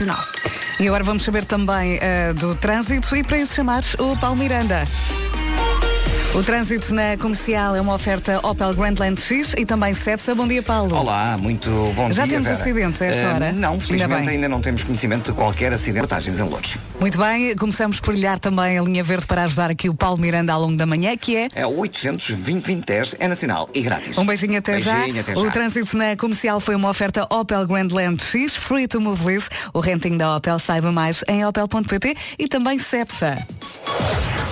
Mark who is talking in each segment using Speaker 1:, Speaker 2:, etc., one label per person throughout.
Speaker 1: Nacional. E agora vamos saber também uh, do trânsito e para isso chamar o Paulo Miranda. O trânsito na comercial é uma oferta Opel Grandland X e também Cepsa. Bom dia, Paulo.
Speaker 2: Olá, muito bom
Speaker 1: Já
Speaker 2: dia.
Speaker 1: temos
Speaker 2: Vera.
Speaker 1: acidentes a esta
Speaker 2: Uh,
Speaker 1: hora?
Speaker 2: Não, felizmente
Speaker 1: Ainda
Speaker 2: ainda, não temos conhecimento de qualquer acidente. Portagens em Lourdes.
Speaker 1: Muito bem, começamos por lhe dar também a linha verde para ajudar aqui o Paulo Miranda ao longo da manhã, que é
Speaker 2: É o 800 2010 é nacional e grátis.
Speaker 1: Um beijinho até
Speaker 2: Beijinho,
Speaker 1: já.
Speaker 2: até
Speaker 1: O
Speaker 2: já.
Speaker 1: trânsito na comercial foi uma oferta Opel Grandland X, Free to Move Lease. O renting da Opel saiba mais em opel.pt e também Cepsa.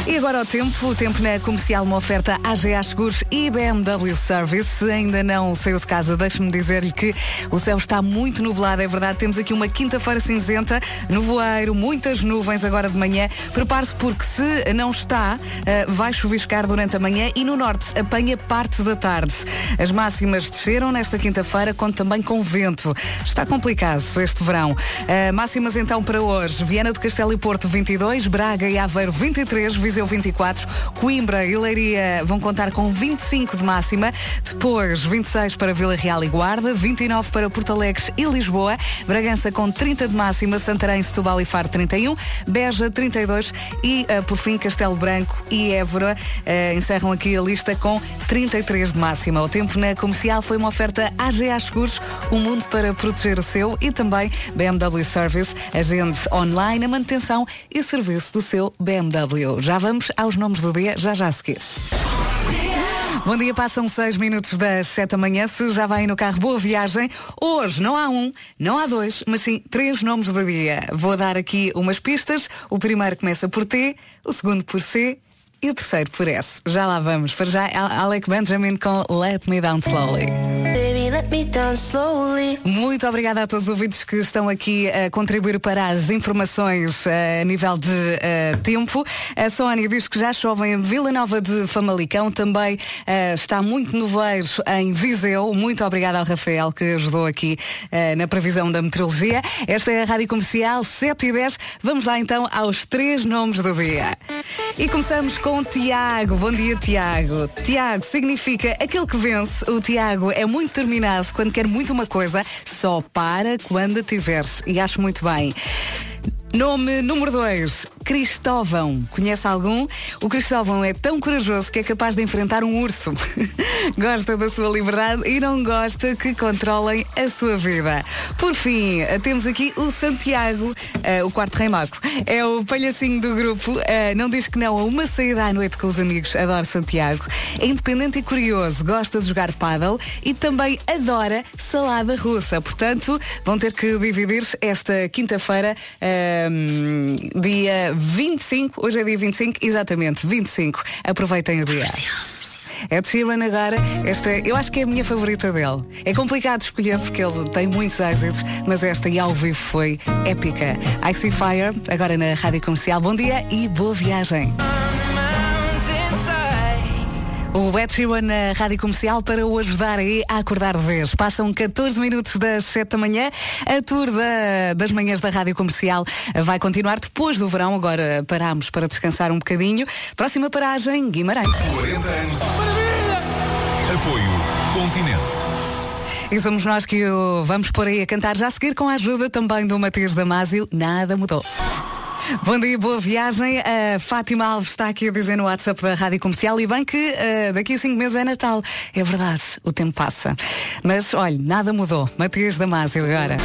Speaker 1: E agora o tempo, o tempo na comercial, uma oferta AGA Seguros e BMW Service. Se ainda não saiu de casa, deixe-me dizer-lhe que o céu está muito nublado, é verdade. Temos aqui uma quinta-feira cinzenta, nevoeiro, muitas nuvens agora de manhã. Prepare-se porque se não está, eh, vai chuviscar durante a manhã e no norte apanha parte da tarde. As máximas desceram nesta quinta-feira, conto também com vento. Está complicado este verão. Eh, máximas então para hoje. Viana do Castelo e Porto 22, Braga e Aveiro 23, Viseu 24, Coimbra e Leiria vão contar com 25 de máxima, depois 26 para Vila Real e Guarda, 29 para Porto Alegre e Lisboa, Bragança com 30 de máxima, Santarém, Setúbal e Faro 31, Beja 32 e eh, por fim Castelo Branco e Évora eh, encerram aqui a lista com 33 de máxima. O tempo na comercial foi uma oferta AGA Seguros, um mundo para proteger o seu e também BMW Service, agende online a manutenção e serviço do seu BMW. Já vamos aos nomes do dia, já já a seguir. Bom dia, passam seis minutos das sete da manhã. Se já vai no carro, boa viagem. Hoje não há um, não há dois, mas sim três nomes do dia. Vou dar aqui umas pistas. O primeiro começa por T, o segundo por C e o terceiro por S. Já lá vamos. Para já, Al- Alec Benjamin com Let Me Down Slowly. Muito obrigada a todos os ouvintes que estão aqui a contribuir para as informações eh, a nível de eh, tempo. A Sónia diz que já chove em Vila Nova de Famalicão, também eh, está muito nevoeiro em Viseu. Muito obrigada ao Rafael que ajudou aqui eh, na previsão da meteorologia. Esta é a Rádio Comercial 7 e 10. Vamos lá então aos três nomes do dia. E começamos com Tiago. Bom dia, Tiago. Tiago significa aquele que vence. O Tiago é muito determinado quando quer muito uma coisa, só para quando tiveres. E acho muito bem. Nome número 2, Cristóvão. Conhece algum? O Cristóvão é tão corajoso que é capaz de enfrentar um urso. gosta da sua liberdade e não gosta que controlem a sua vida. Por fim, temos aqui o Santiago, eh, o quarto rei mago. É o palhacinho do grupo. eh, não diz que não a uma saída à noite com os amigos. Adora Santiago. É independente e curioso. Gosta de jogar paddle e também adora salada russa. Portanto, vão ter que dividir esta quinta-feira, dia 25. Hoje é dia 25, exatamente, 25. Aproveitem o dia. É de Sheeran agora. Esta, eu acho que é a minha favorita dele. É complicado escolher porque ele tem muitos êxitos, mas esta e ao vivo foi épica. I See Fire, agora na Rádio Comercial. Bom dia e boa viagem. O Ed Sheeran na Rádio Comercial para o ajudar aí a acordar de vez. Passam 14 minutos das 7 da manhã. A tour da- das manhãs da Rádio Comercial vai continuar depois do verão. Agora paramos para descansar um bocadinho. Próxima paragem, Guimarães.
Speaker 3: 40 anos. Apoio Continente.
Speaker 1: E somos nós que o vamos por aí a cantar já a seguir com a ajuda também do Matias Damasio. Nada mudou. Bom dia, boa viagem. A Fátima Alves está aqui a dizer no WhatsApp da Rádio Comercial e bem que eh, daqui a cinco meses é Natal. É verdade, o tempo passa. Mas olha, nada mudou. Matias Damasio agora.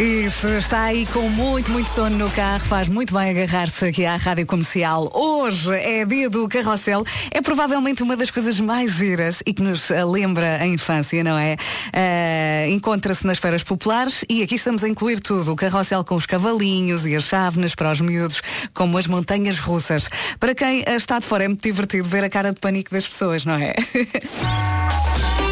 Speaker 1: E se está aí com muito, muito sono no carro, faz muito bem agarrar-se aqui à Rádio Comercial. Hoje é dia do carrossel. É provavelmente uma das coisas mais giras e que nos eh, lembra a infância, não é? Eh, Encontra-se nas feiras populares e aqui estamos a incluir tudo. O carrossel com os cavalinhos e as chávenas para os miúdos, como as montanhas russas. Para quem eh, está de fora é muito divertido ver a cara de pânico das pessoas, não é?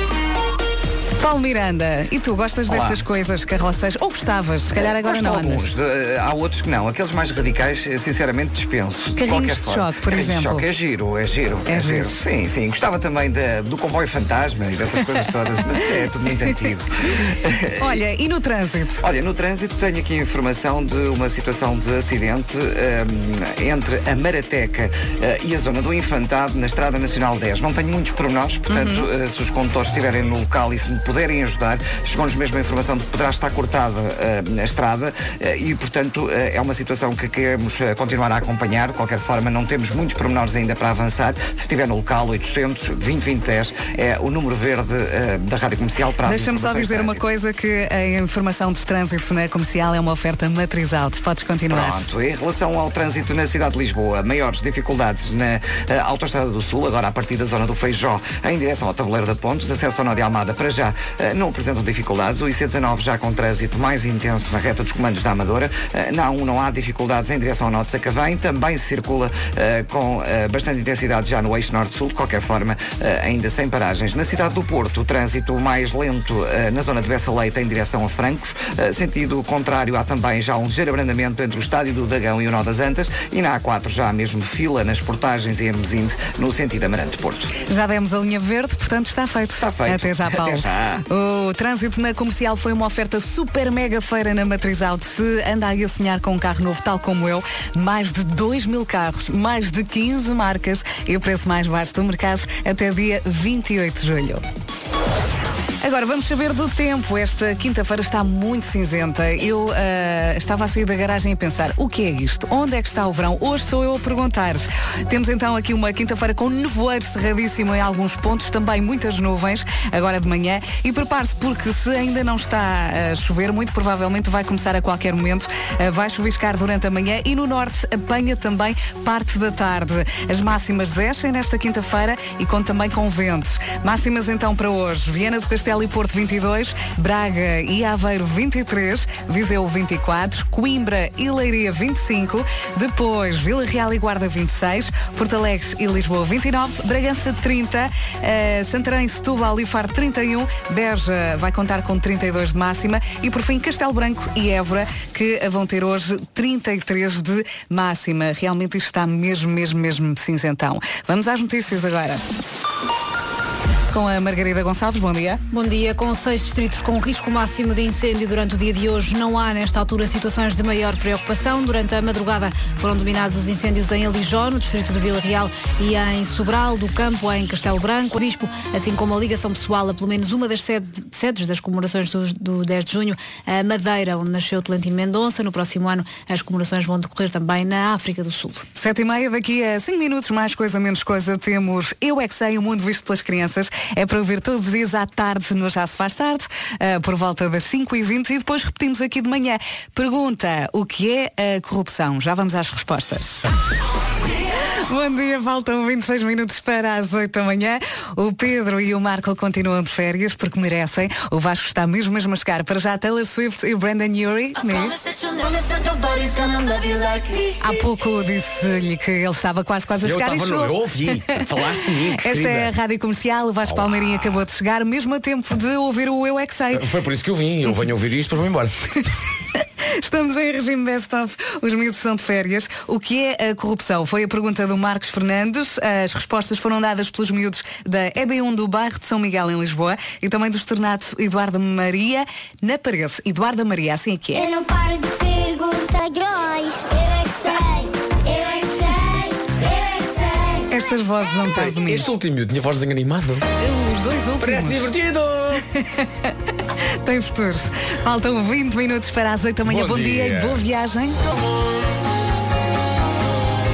Speaker 1: Paulo Miranda, e tu gostas
Speaker 2: Olá.
Speaker 1: destas coisas, carroças? Ou gostavas? Se calhar agora
Speaker 2: Gosto
Speaker 1: não andas.
Speaker 2: alguns, de- há outros que não. Aqueles mais radicais, eh, sinceramente, dispenso.
Speaker 1: Carrinhos
Speaker 2: qualquer
Speaker 1: de
Speaker 2: forma.
Speaker 1: choque, por
Speaker 2: Carrinhos
Speaker 1: exemplo.
Speaker 2: De choque. É giro, é giro.
Speaker 1: É giro.
Speaker 2: Sim, sim. Gostava também da- do comboio fantasma e dessas coisas todas, mas isso é tudo muito antigo.
Speaker 1: Olha, e no trânsito?
Speaker 2: Olha, no trânsito tenho aqui informação de uma situação de acidente ehm, entre a Marateca eh, e a zona do Infantado na Estrada Nacional 10. Não tenho muitos pormenores, portanto,
Speaker 1: Uhum.
Speaker 2: eh, se os condutores estiverem no local e se me puderem puderem ajudar. Chegou-nos mesmo a informação de que poderá estar cortada uh, a estrada uh, e, portanto, uh, é uma situação que queremos continuar a acompanhar. De qualquer forma, não temos muitos pormenores ainda para avançar. Se estiver no local, 800 20 20 10 é o número verde da Rádio Comercial para
Speaker 1: Deixa-me só dizer uma coisa que a informação de trânsito na comercial é uma oferta matriz alto. Podes continuar.
Speaker 2: Pronto, em relação ao trânsito na cidade de Lisboa, maiores dificuldades na Autostrada do Sul, agora a partir da zona do Feijó, em direção ao tabuleiro da Pontos, acesso ao Nó de Almada para já não apresentam dificuldades. O IC19 já com trânsito mais intenso na reta dos comandos da Amadora. Uh, na A1 não há dificuldades em direção ao Nó de Sacavém. Também se circula com bastante intensidade já no eixo norte-sul. De qualquer forma, ainda sem paragens. Na cidade do Porto, o trânsito mais lento na zona de Bessa Leite em direção a Francos. sentido contrário, há também já um ligeiro abrandamento entre o estádio do Dagão e o Nó das Antas. E na A4 já há mesmo fila nas portagens em Hermesinde, no sentido Amarante-Porto.
Speaker 1: Já demos a linha verde, portanto está feito.
Speaker 2: Está feito.
Speaker 1: Até já, Paulo.
Speaker 2: Até já.
Speaker 1: O trânsito na comercial foi uma oferta super mega feira na Matriz Auto. Se anda aí a sonhar com um carro novo, tal como eu, mais de 2 mil carros, mais de 15 marcas e o preço mais baixo do mercado até dia 28 de julho. Agora vamos saber do tempo. Esta quinta-feira está muito cinzenta. Eu uh, estava a sair da garagem a pensar: o que é isto? Onde é que está o verão? Hoje sou eu a perguntar. Temos então aqui uma quinta-feira com nevoeiro cerradíssimo em alguns pontos, também muitas nuvens, agora de manhã. E prepare-se, porque se ainda não está a chover, muito provavelmente vai começar a qualquer momento. Uh, vai chuviscar durante a manhã e no norte apanha também parte da tarde. As máximas descem nesta quinta-feira e conta também com ventos. Máximas então para hoje: Viana do Castelo Castelo e Porto 22, Braga e Aveiro 23, Viseu 24, Coimbra e Leiria 25, depois Vila Real e Guarda 26, Porto Alegre e Lisboa 29, Bragança 30, uh, Santarém, Setúbal e Faro 31, Beja vai contar com 32 de máxima e por fim Castelo Branco e Évora que vão ter hoje 33 de máxima. Realmente isto está mesmo, mesmo, mesmo cinzentão. Vamos às notícias agora com a Margarida Gonçalves. Bom dia.
Speaker 4: Bom dia. Com seis distritos com risco máximo de incêndio durante o dia de hoje, não há nesta altura situações de maior preocupação. Durante a madrugada foram dominados os incêndios em Alijó, no distrito de Vila Real, e em Sobral do Campo, em Castelo Branco. O Bispo, assim como a ligação pessoal a pelo menos uma das sedes das comemorações do, do 10 de junho, a Madeira, onde nasceu Tolentino Mendonça. No próximo ano, as comemorações vão decorrer também na África do Sul.
Speaker 1: Sete e meia, daqui a cinco minutos, mais coisa, menos coisa, temos Eu É Que Sei, o mundo visto pelas crianças. É para ouvir todos os dias à tarde no Já Se Faz Tarde, uh, por volta das 5h20 e depois repetimos aqui de manhã. Pergunta, o que é a corrupção? Já vamos às respostas. Bom dia, faltam 26 minutos para as 8 da manhã. O Pedro e o Marco continuam de férias porque merecem. O Vasco está mesmo mesmo a chegar. Para já Taylor Swift e Brandon Urie. Há pouco disse-lhe que ele estava quase quase a chegar
Speaker 5: eu
Speaker 1: e
Speaker 5: Eu ouvi, falaste de mim.
Speaker 1: Esta querida. é a Rádio Comercial, o Vasco Olá. Palmeirinho acabou de chegar, mesmo a tempo de ouvir o Eu É Que Sei.
Speaker 5: Foi por isso que eu vim, eu venho ouvir isto para vou embora.
Speaker 1: Estamos em regime best-of. Os miúdos estão de férias. O que é a corrupção? Foi a pergunta do Marcos Fernandes. As respostas foram dadas pelos miúdos da EB1 do bairro de São Miguel, em Lisboa, e também do externato Eduardo Maria, na parede. Eduardo Maria, assim é que é.
Speaker 6: Eu não paro de perguntar grões. Eu é que sei,
Speaker 1: Estas vozes não param comigo.
Speaker 5: Este último tinha voz animada.
Speaker 1: Os dois últimos.
Speaker 5: Parece divertido.
Speaker 1: Tem futuros. Faltam 20 minutos para as 8 da manhã. Bom, Bom dia. dia e boa viagem.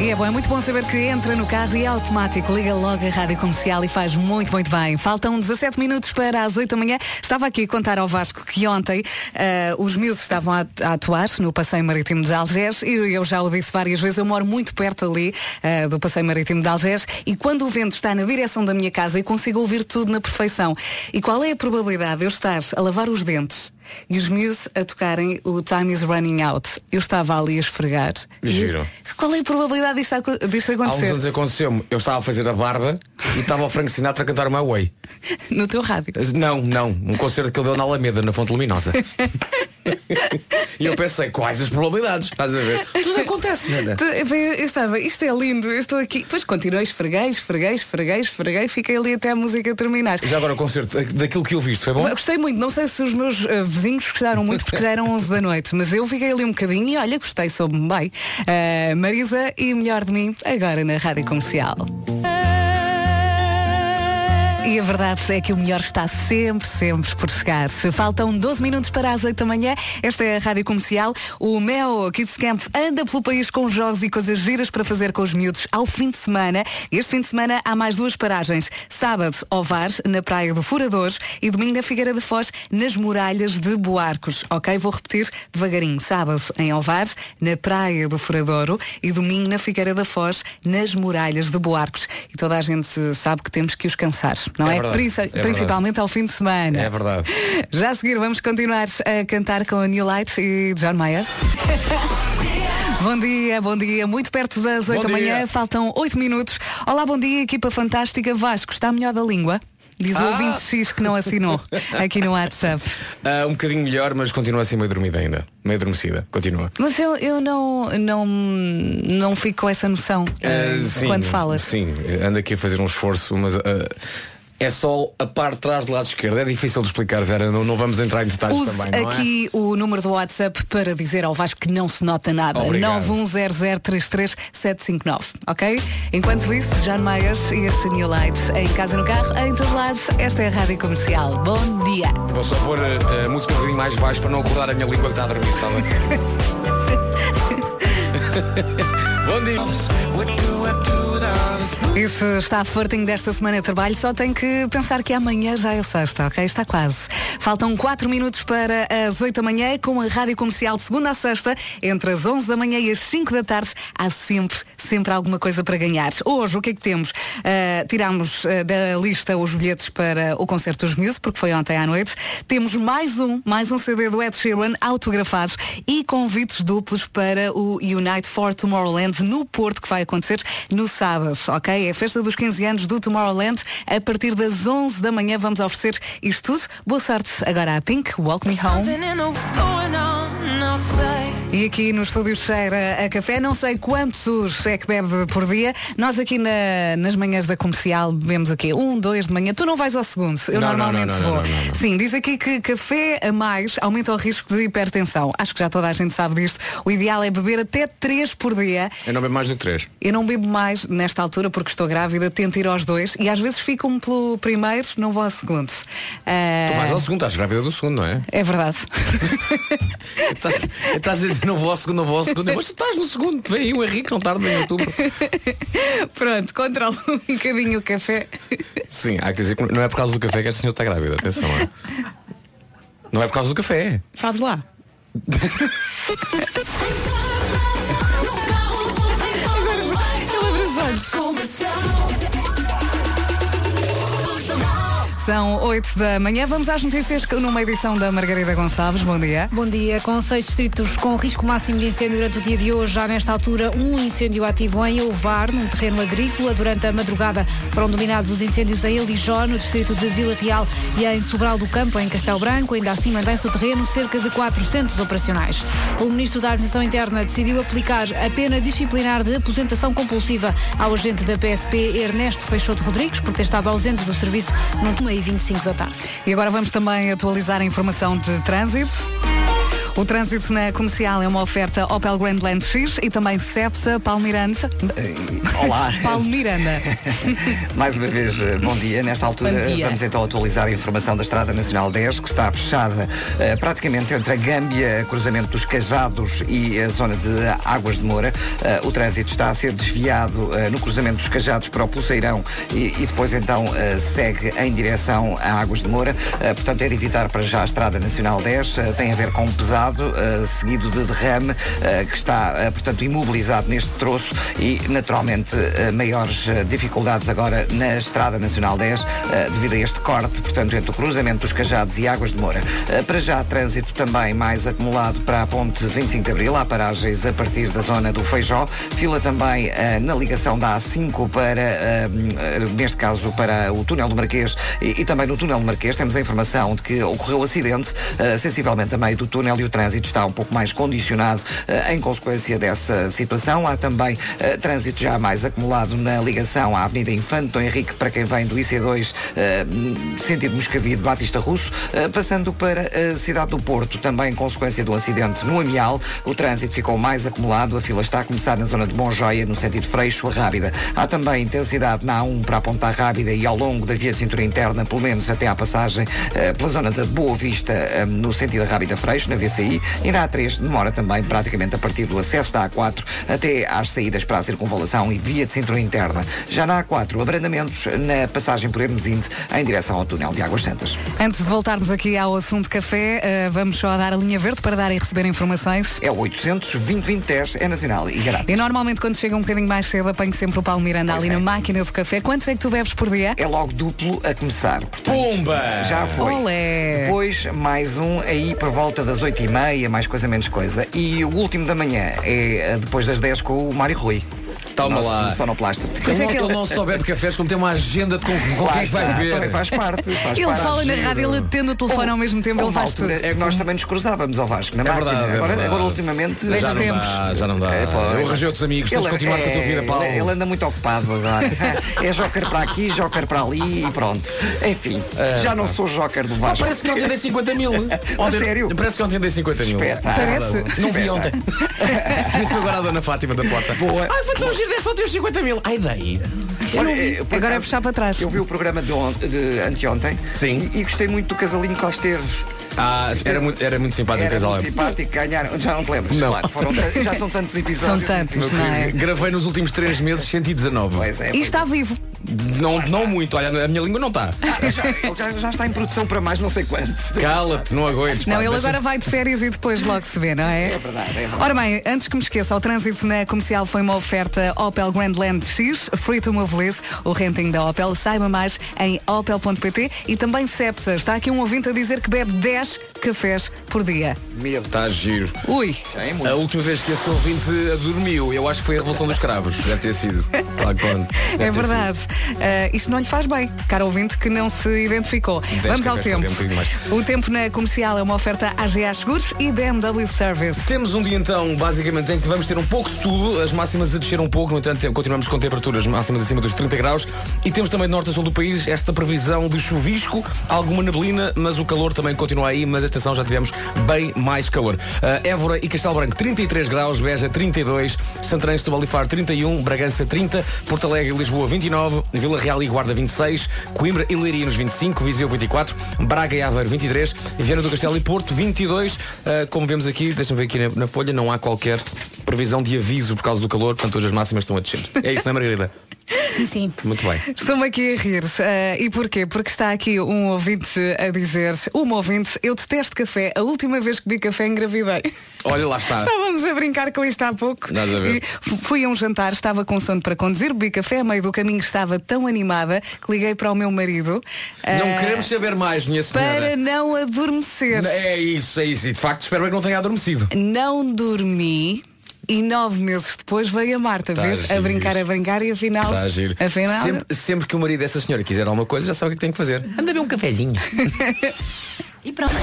Speaker 1: E é bom, é muito bom saber que entra no carro e é automático, liga logo a rádio comercial e faz muito, muito bem. Faltam 17 minutos para as 8 da manhã. Estava aqui a contar ao Vasco que ontem uh, os miúdos estavam a, a, atuar no Passeio Marítimo de Algés e eu já o disse várias vezes, eu moro muito perto ali uh, do Passeio Marítimo de Algés e quando o vento está na direção da minha casa eu consigo ouvir tudo na perfeição. E qual é a probabilidade de eu estar a lavar os dentes e os Muse a tocarem o Time is Running Out. Eu estava ali a esfregar.
Speaker 5: Giro.
Speaker 1: Qual é a probabilidade disto, disto acontecer? Há uns
Speaker 5: anos aconteceu-me. Eu estava a fazer a barba e estava o Frank Sinatra a cantar My Way.
Speaker 1: No teu rádio?
Speaker 5: Não, não. Um concerto que ele deu na Alameda, na Fonte Luminosa. e eu pensei, quais as probabilidades? Estás a ver? Tudo acontece, Jana.
Speaker 1: Eu estava, isto é lindo, eu estou aqui. Depois continuei, esfreguei, esfreguei, esfreguei, esfreguei, fiquei ali até a música terminar.
Speaker 5: Já agora o concerto, daquilo que eu viste, foi bom?
Speaker 1: Gostei muito, não sei se os meus uh, vizinhos gostaram muito porque já eram 11 da noite, mas eu fiquei ali um bocadinho e olha, gostei, soube-me bem. Uh, Marisa e Melhor de Mim, agora na Rádio Comercial. E a verdade é que o melhor está sempre, sempre por chegar. Faltam 12 minutos para as 8 da manhã. Esta é a Rádio Comercial. O Mel Kids Camp anda pelo país com jogos e coisas giras para fazer com os miúdos ao fim de semana. Este fim de semana há mais duas paragens. Sábado, Ovar, na Praia do Furadores e domingo na Figueira de Foz, nas Muralhas de Boarcos. Ok? Vou repetir devagarinho. Sábado em Ovar, na Praia do Furadouro e domingo na Figueira da Foz, nas Muralhas de Boarcos. E toda a gente sabe que temos que os cansar, não
Speaker 5: É
Speaker 1: é?
Speaker 5: verdade, é.
Speaker 1: Principalmente ao fim de semana.
Speaker 5: É verdade.
Speaker 1: Já a seguir vamos continuar a cantar com a New Light e John Mayer. Bom dia, bom dia. Muito perto das 8 da
Speaker 5: dia.
Speaker 1: manhã, faltam 8 minutos. Olá, bom dia, equipa fantástica. Vasco, está melhor da língua? Diz o
Speaker 5: Ah.
Speaker 1: ouvinte X que não assinou aqui no WhatsApp.
Speaker 5: Ah, um bocadinho melhor, mas continua assim meio dormida ainda. Meio adormecida. Continua.
Speaker 1: Mas eu, eu não, não, não fico com essa noção eh,
Speaker 5: Ah, sim,
Speaker 1: quando falas.
Speaker 5: Sim, ando aqui a fazer um esforço, mas ah, é só a parte de trás do lado esquerdo. É difícil de explicar, Vera. Não, não vamos entrar em detalhes
Speaker 1: Use
Speaker 5: também, não é?
Speaker 1: aqui o número do WhatsApp para dizer ao Vasco que não se nota nada.
Speaker 5: Obrigado.
Speaker 1: 910033759, ok? Enquanto isso, John Myers e este New Light em casa no carro, em todo lado, esta é a Rádio Comercial. Bom dia!
Speaker 5: Vou só pôr ah, a música um bocadinho mais baixo para não acordar a minha língua que está a dormir, está bem? Bom dia.
Speaker 1: E se está fartinho desta semana de trabalho, só tem que pensar que amanhã já é sexta, ok? Está quase. Faltam 4 minutos para as 8 da manhã, com a Rádio Comercial de segunda a sexta, entre as 11 da manhã e as 5 da tarde, há sempre, sempre alguma coisa para ganhar. Hoje, o que é que temos? Ah, tiramos ah, da lista os bilhetes para o concerto dos Muse, porque foi ontem à noite. Temos mais um, mais um CD do Ed Sheeran autografado e convites duplos para o Unite for Tomorrowland no Porto, que vai acontecer no sábado, ok? É a festa dos 15 anos do Tomorrowland. A partir das 11 da manhã vamos oferecer isto tudo. Boa sorte agora à Pink, Walk Me Home. E aqui no estúdio cheira a café, não sei quantos é que bebe por dia. Nós aqui na- nas manhãs da comercial bebemos o quê? Um, dois de manhã. Tu não vais ao segundo. Eu
Speaker 5: Não,
Speaker 1: normalmente
Speaker 5: não, não,
Speaker 1: vou.
Speaker 5: não, não, não.
Speaker 1: Sim, diz aqui que café a mais aumenta o risco de hipertensão. Acho que já toda a gente sabe disto. O ideal é beber até três por dia.
Speaker 5: Eu não bebo mais do que três.
Speaker 1: Eu não bebo mais nesta altura porque estou grávida, tento ir aos dois e às vezes fico-me pelo primeiro, não vou ao segundo. Ah,
Speaker 5: Tu vais ao segundo, estás grávida do segundo, não é?
Speaker 1: É verdade.
Speaker 5: Estás, estás a dizer não vou ao segundo, não vou ao segundo. Mas tu estás no segundo, vem aí o Henrique, não tarde em outubro.
Speaker 1: Pronto, controlo um bocadinho o café.
Speaker 5: Sim, há que dizer que não é por causa do café que esta senhora está grávida, atenção. é? Não é por causa do café.
Speaker 1: Sabes lá. São 8 da manhã. Vamos às notícias numa edição da Margarida Gonçalves. Bom dia.
Speaker 4: Bom dia. Com seis distritos com risco máximo de incêndio durante o dia de hoje, já nesta altura, um incêndio ativo em Ovar, num terreno agrícola. Durante a madrugada foram dominados os incêndios em Elijó, no distrito de Vila Real e em Sobral do Campo, em Castelo Branco. Ainda assim, mantém-se o terreno cerca de 400 operacionais. O ministro da Administração Interna decidiu aplicar a pena disciplinar de aposentação compulsiva ao agente da PSP, Ernesto Peixoto Rodrigues, por ter estado ausente do serviço no 1 e 25 da tarde.
Speaker 1: E agora vamos também atualizar a informação de trânsito. O trânsito na comercial é uma oferta Opel Grandland X e também Cepsa Palmiranda.
Speaker 2: Olá.
Speaker 1: Palmiranda.
Speaker 2: Mais uma vez, eh, bom dia. Nesta altura,
Speaker 1: dia.
Speaker 2: vamos então atualizar a informação da Estrada Nacional 10, que está fechada eh, praticamente entre a Gâmbia, cruzamento dos Cajados e a zona de Águas de Moura. Eh, o trânsito está a ser desviado eh, no cruzamento dos Cajados para o Pulseirão e, e depois então segue em direção a Águas de Moura. Portanto, é de evitar para já a Estrada Nacional 10. Eh, tem a ver com um eh, seguido de derrame, eh, que está, eh, portanto, imobilizado neste troço e, naturalmente, maiores dificuldades agora na Estrada Nacional 10, eh, devido a este corte, portanto, entre o cruzamento dos Cajados e Águas de Moura. Para já, trânsito também mais acumulado para a ponte 25 de Abril, há paragens a partir da zona do Feijó. Fila também na ligação da A5 para, neste caso, para o túnel do Marquês e, e também no túnel do Marquês. Temos a informação de que ocorreu acidente, sensivelmente a meio do túnel e o trânsito está um pouco mais condicionado eh, em consequência dessa situação. Há também eh, trânsito já mais acumulado na ligação à Avenida Infante Henrique para quem vem do IC2 eh, sentido Moscavide Batista Russo, passando para a cidade do Porto, também em consequência do acidente no Amial, o trânsito ficou mais acumulado, a fila está a começar na zona de Monjoia, no sentido Freixo a Rábida. Há também intensidade na A1 para a Ponta Rábida e ao longo da via de cintura interna, pelo menos até à passagem pela zona da Boa Vista, no sentido Rábida Freixo, na VCI, e na A3 demora também praticamente a partir do acesso da A4 até às saídas para a circunvalação e via de cintura interna. Já na A4, abrandamentos na passagem por Hermesinde em direção ao túnel de Águas Santas.
Speaker 1: Antes de voltarmos aqui ao assunto café, eh, vamos só dar a linha verde para dar e receber informações.
Speaker 2: É o 800 2010 é nacional e grátis.
Speaker 1: E normalmente quando chega um bocadinho mais cedo apanho sempre o Paulo Miranda
Speaker 2: Pois
Speaker 1: ali
Speaker 2: é.
Speaker 1: na máquina do café. Quantos é que tu bebes por dia?
Speaker 2: É logo duplo a começar. Portanto,
Speaker 5: Pumba!
Speaker 2: já foi.
Speaker 1: Olé!
Speaker 2: Depois mais um aí por volta das 8 e meia, mais coisa menos coisa. E o último da manhã é eh, depois das 10 com o Mário Rui.
Speaker 5: Toma
Speaker 2: nosso
Speaker 5: lá.
Speaker 2: sonoplasta.
Speaker 1: Pois é
Speaker 5: Ele,
Speaker 1: que
Speaker 5: não-
Speaker 1: ele-
Speaker 5: ele não só bebe cafés como tem uma agenda de com, quem é que vai beber.
Speaker 2: faz parte. Faz
Speaker 1: Ele
Speaker 2: parte.
Speaker 1: fala na rádio, ele tendo o telefone ao mesmo tempo, ele
Speaker 2: uma
Speaker 1: faz tudo.
Speaker 2: altura É que nós também nos cruzávamos ao Vasco, na
Speaker 5: É
Speaker 2: máquina.
Speaker 5: verdade, é
Speaker 2: agora,
Speaker 5: verdade.
Speaker 2: agora ultimamente
Speaker 5: Já não
Speaker 1: tempos.
Speaker 5: dá, já não dá.
Speaker 2: É, pois.
Speaker 5: Eu arranjei outros amigos, tens de continuar com a tua vida, Paulo.
Speaker 2: Ele, ele anda muito ocupado agora. é joker para aqui, joker para ali e pronto. Enfim, já não sou joker do Vasco.
Speaker 5: Parece que ontem dei 50 mil. Ontem,
Speaker 2: sério?
Speaker 5: Parece que ontem dei 50 mil.
Speaker 2: Espetáculo.
Speaker 1: Parece.
Speaker 5: Não vi ontem. Disse-me agora a dona Fátima da porta.
Speaker 2: Boa.
Speaker 5: Ai, vou ter giro deste ontem os 50 mil. Ai, daí.
Speaker 2: Olha, eh,
Speaker 1: Agora é
Speaker 2: acaso,
Speaker 1: puxar para trás.
Speaker 2: Eu vi o programa de, on- de anteontem
Speaker 5: Sim.
Speaker 2: E, e gostei muito do casalinho que lá esteve.
Speaker 5: Ah, era muito, era muito simpático o
Speaker 2: Era
Speaker 5: casal.
Speaker 2: muito simpático, ganharam. Já não te lembras?
Speaker 5: Não.
Speaker 2: Claro, foram já são tantos
Speaker 1: São
Speaker 2: episódios.
Speaker 1: tantos,
Speaker 5: Meu
Speaker 1: não é?
Speaker 5: Gravei nos últimos 3 meses 119.
Speaker 2: Pois é.
Speaker 1: E
Speaker 2: pois
Speaker 1: está vivo.
Speaker 5: Não, não muito, olha, a minha língua não está.
Speaker 2: é. Já, ele já, já está em produção para mais não sei quantos.
Speaker 5: Cala-te, não aguentes.
Speaker 1: Não,
Speaker 5: pá,
Speaker 1: ele
Speaker 5: deixa-
Speaker 1: agora vai de férias e depois logo se vê, não é?
Speaker 2: É verdade, é verdade.
Speaker 1: Ora bem, antes que me esqueça, o trânsito na comercial foi uma oferta Opel Grandland X, Free to Move Lease, o renting da Opel. Saiba mais em opel.pt e também Cepsa. Está aqui um ouvinte a dizer que bebe 10 cafés por dia.
Speaker 2: Medo.
Speaker 5: Está giro.
Speaker 1: Ui,
Speaker 2: é
Speaker 5: A última vez que esse ouvinte dormiu, eu acho que foi a Revolução dos Cravos. Deve ter sido. Claro, claro. Deve
Speaker 1: é verdade. Ah, isto não lhe faz bem, caro ouvinte que não se identificou. Vamos ao tempo.
Speaker 5: um.
Speaker 1: O tempo na comercial é uma oferta AGA Seguros e BMW Service.
Speaker 5: Temos um dia então, basicamente, em que vamos ter um pouco de tudo, as máximas a descer um pouco, no entanto, continuamos com temperaturas máximas acima dos 30 graus e temos também de norte a sul do país esta previsão de chuvisco, alguma neblina, mas o calor também continua aí, mas atenção, já tivemos bem mais calor. Ah, Évora e Castelo Branco 33 graus, Beja 32, Santarém, Setúbal e Faro 31, Bragança 30, Porto Alegre e Lisboa 29, Vila Real e Guarda 26, Coimbra e Leiria nos 25, Viseu 24, Braga e Aveiro 23, Viana do Castelo e Porto 22. Ah, como vemos aqui, deixa-me ver aqui na, na folha, não há qualquer previsão de aviso por causa do calor, portanto hoje as máximas estão a descer. É isso, não é Margarida?
Speaker 4: Sim, sim.
Speaker 5: Muito bem.
Speaker 1: Estou-me aqui a rir. Ah, e porquê? Porque está aqui um ouvinte a dizer, uma ouvinte, eu detesto café. A última vez que bebi café engravidei.
Speaker 5: Olha, lá está.
Speaker 1: Estávamos a brincar com isto há pouco.
Speaker 5: Nada a ver.
Speaker 1: E fui a um jantar, estava com sono para conduzir, bebi café, a meio do caminho estava tão animada que liguei para o meu marido.
Speaker 5: Não
Speaker 1: ah,
Speaker 5: queremos saber mais, minha senhora.
Speaker 1: Para não adormecer.
Speaker 5: É isso, é isso. E de facto espero bem que não tenha adormecido.
Speaker 1: Não dormi. E nove meses depois veio a Marta,
Speaker 5: Tá
Speaker 1: vês? A brincar, a brincar e afinal.
Speaker 5: Está a giro.
Speaker 1: Afinal.
Speaker 5: Sempre, sempre que o marido dessa senhora quiser alguma coisa, já sabe o que é tem que fazer. Anda beber um cafezinho.
Speaker 4: E pronto.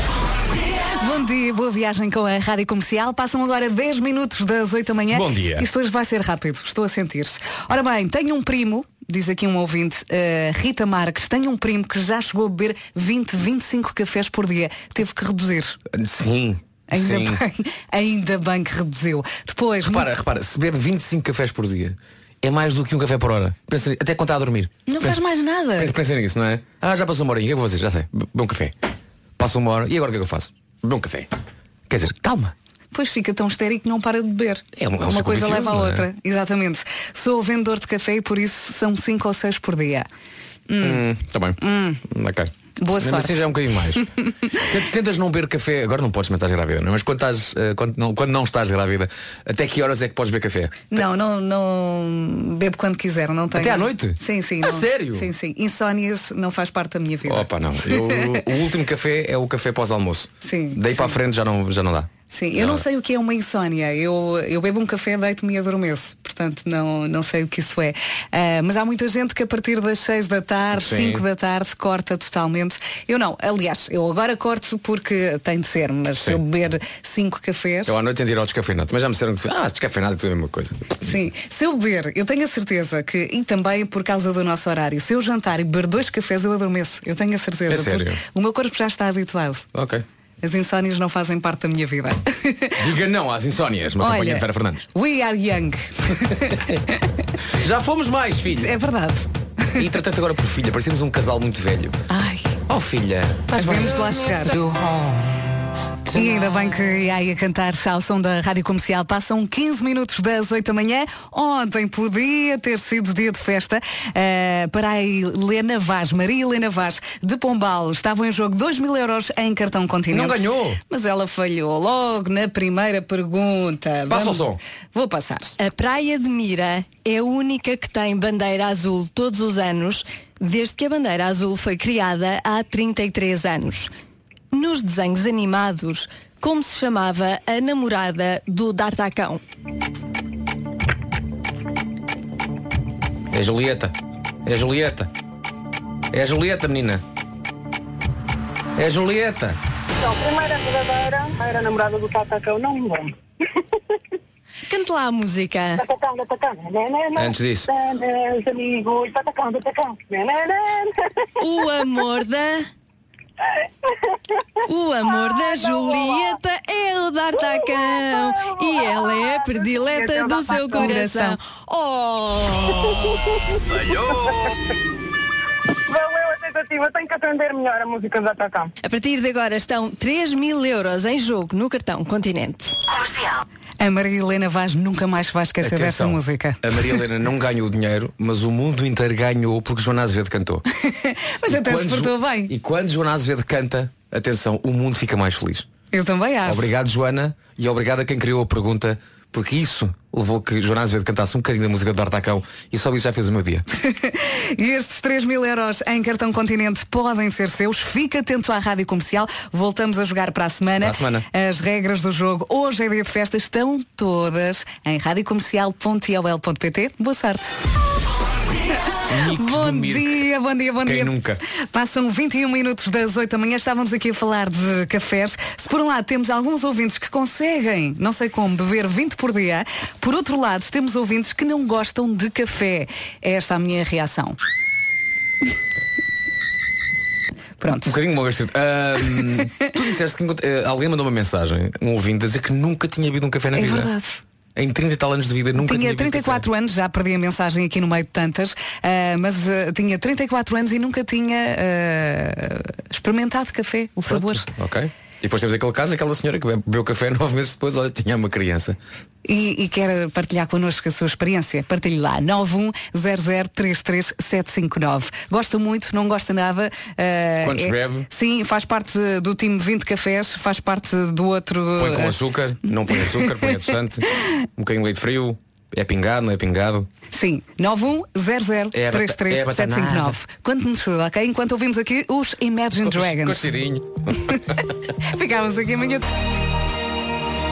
Speaker 1: Bom dia, boa viagem com a Rádio Comercial. Passam agora 10 minutos das 8 da manhã.
Speaker 5: Bom dia.
Speaker 1: Isto hoje vai ser rápido, estou a sentir-se. Ora bem, tenho um primo, diz aqui um ouvinte, eh, Rita Marques, tenho um primo que já chegou a beber 20, 25 cafés por dia. Teve que reduzir.
Speaker 5: Sim.
Speaker 1: Ainda
Speaker 5: sim.
Speaker 1: bem, ainda bem que reduziu. Depois,
Speaker 5: Repara, repara, se bebe 25 cafés por dia, é mais do que um café por hora. Pensa, até quando está a dormir.
Speaker 1: não faz mais nada.
Speaker 5: Pensa, pensa nisso, não é? Ah, já passou uma horinha, o que é eu vou fazer? Já sei. Bebe um café. Passa uma hora, e agora o que é que eu faço? Bebe um café. Quer dizer, calma.
Speaker 1: Pois fica tão estéril que não para de beber.
Speaker 5: É um- é um
Speaker 1: Uma coisa leva a
Speaker 5: não é?
Speaker 1: outra. Exatamente. Sou vendedor de café e por isso são 5 ou 6 por dia.
Speaker 5: Hum, tá bem. Ok.
Speaker 1: Boa sorte.
Speaker 5: Assim já é um bocadinho mais. Tent- Tentas não beber café, agora não podes, mas estás grávida, não é? Mas quando, estás, eh, quando, não, quando não estás grávida, até que horas é que podes beber café?
Speaker 1: Não, não, não bebo quando quiser, não tenho.
Speaker 5: Até à noite?
Speaker 1: Sim, sim.
Speaker 5: A
Speaker 1: não-
Speaker 5: sério?
Speaker 1: Sim, sim. Insónias não faz parte da minha vida.
Speaker 5: Opa, não. Eu- o último café é o café pós-almoço.
Speaker 1: Sim,
Speaker 5: Daí
Speaker 1: sim.
Speaker 5: para a frente já não, já não dá.
Speaker 1: Sim, eu não sei o que é uma insónia. Eu, eu bebo um café, deito-me e adormeço. portanto não, não sei o que isso é. Ah, mas há muita gente que a partir das 6 da tarde,
Speaker 5: Sim.
Speaker 1: 5 da tarde, corta totalmente. Eu não, aliás, eu agora corto porque tem de ser, mas se eu beber 5 cafés.
Speaker 5: Eu à noite tenho de ir ao descafeinado. Mas já me disseram que ah, descafeinado é a mesma coisa.
Speaker 1: Sim, se eu beber, eu tenho a certeza que, e também por causa do nosso horário, se eu jantar e beber dois cafés, eu adormeço. Eu tenho a certeza.
Speaker 5: É sério?
Speaker 1: O meu corpo já está habituado.
Speaker 5: Ok.
Speaker 1: As insónias não fazem parte da minha vida.
Speaker 5: Diga não às insónias, uma companhia de Vera Fernandes.
Speaker 1: we are young.
Speaker 5: Já fomos mais, filho.
Speaker 1: É verdade.
Speaker 5: E entretanto agora por filha, parecemos um casal muito velho.
Speaker 1: Ai,
Speaker 5: Oh filha.
Speaker 1: mas vamos de lá chegar. E ainda bem que ia aí a cantar ao som da Rádio Comercial. Passam 15 minutos das 8 da manhã. Ontem podia ter sido dia de festa eh, para a Helena Vaz, Maria Helena Vaz, de Pombal. Estavam em jogo 2 mil euros em cartão continente.
Speaker 5: Não ganhou.
Speaker 1: Mas ela falhou logo na primeira pergunta.
Speaker 5: Passa o
Speaker 1: Vamos-
Speaker 5: som.
Speaker 1: Vou passar.
Speaker 7: A Praia de Mira é a única que tem bandeira azul todos os anos, desde que a bandeira azul foi criada há 33 anos. Nos desenhos animados, como se chamava a namorada do D'Artacão?
Speaker 5: É Julieta. É Julieta. É Julieta, menina. É Julieta.
Speaker 8: Então, primeira verdadeira, era a namorada do Tatacão, não me lembro.
Speaker 7: Cante lá a música.
Speaker 8: Tatacão, Tatacão, nanana,
Speaker 5: Antes disso.
Speaker 8: Os amigos, Tatacão, Tatacão, nanana.
Speaker 7: O amor da. O amor da Julieta é o D'Artacão e ela é a predileta do seu coração. Oh!
Speaker 8: Tentativa, tenho que aprender melhor a música do Tatacão.
Speaker 7: A partir de agora estão 3 mil euros em jogo no cartão Continente.
Speaker 1: A Maria Helena Vaz nunca mais vai esquecer desta
Speaker 5: Atenção,
Speaker 1: música.
Speaker 5: A Maria Helena não ganhou o dinheiro, mas o mundo inteiro ganhou porque Joana Azevedo cantou.
Speaker 1: Mas até se portou bem.
Speaker 5: E quando Joana Azevedo canta, atenção, o mundo fica mais feliz.
Speaker 1: Eu também acho.
Speaker 5: Obrigado, Joana, e obrigado a quem criou a pergunta, porque isso levou que Joana Azevedo cantasse um bocadinho da música do Artacão e só isso já fez o meu dia.
Speaker 1: E estes 3 mil euros em cartão continente podem ser seus. Fica atento à rádio comercial. Voltamos a jogar para a semana.
Speaker 5: Para a semana.
Speaker 1: As regras do jogo hoje é dia de festa. Estão todas em radiocomercial.iol.pt. Boa sorte. Bom dia, bom dia, bom
Speaker 5: Quem
Speaker 1: dia.
Speaker 5: nunca?
Speaker 1: Passam 21 minutos das 8 da manhã. Estávamos aqui a falar de cafés. Se por um lado temos alguns ouvintes que conseguem, não sei como, beber 20 por dia, por outro lado temos ouvintes que não gostam de café. É esta a minha reação. Pronto.
Speaker 5: Um bocadinho longe. Ahm, tu disseste que eh, alguém mandou uma mensagem, um ouvinte, a dizer que nunca tinha bebido um café na
Speaker 1: É
Speaker 5: vida.
Speaker 1: verdade.
Speaker 5: Em 30 e tal anos de vida nunca tinha,
Speaker 1: Tinha
Speaker 5: bebido
Speaker 1: 34 anos, já perdi a mensagem aqui no meio de tantas, ah, mas ah, tinha 34 anos e nunca tinha ah, experimentado café, o
Speaker 5: café.
Speaker 1: sabor.
Speaker 5: Pronto, Ok. E depois temos aquele caso, aquela senhora que bebeu café nove meses depois, olha, tinha uma criança.
Speaker 1: E, e quer partilhar connosco a sua experiência? Partilhe lá, 910033759. Gosta muito, não gosta nada. ah,
Speaker 5: Quantos bebe?
Speaker 1: Sim, faz parte do time 20 cafés, faz parte do outro.
Speaker 5: Põe com
Speaker 1: ah,
Speaker 5: açúcar, não põe açúcar, põe adoçante, um bocadinho de leite frio, é pingado, não é pingado.
Speaker 1: Sim,
Speaker 5: É bata- é
Speaker 1: 910033759.
Speaker 5: batanada.
Speaker 1: Quanto-nos tudo, ok? Enquanto ouvimos aqui os Imagine Dragons.
Speaker 5: Com cheirinho.
Speaker 1: Ficámos aqui amanhã.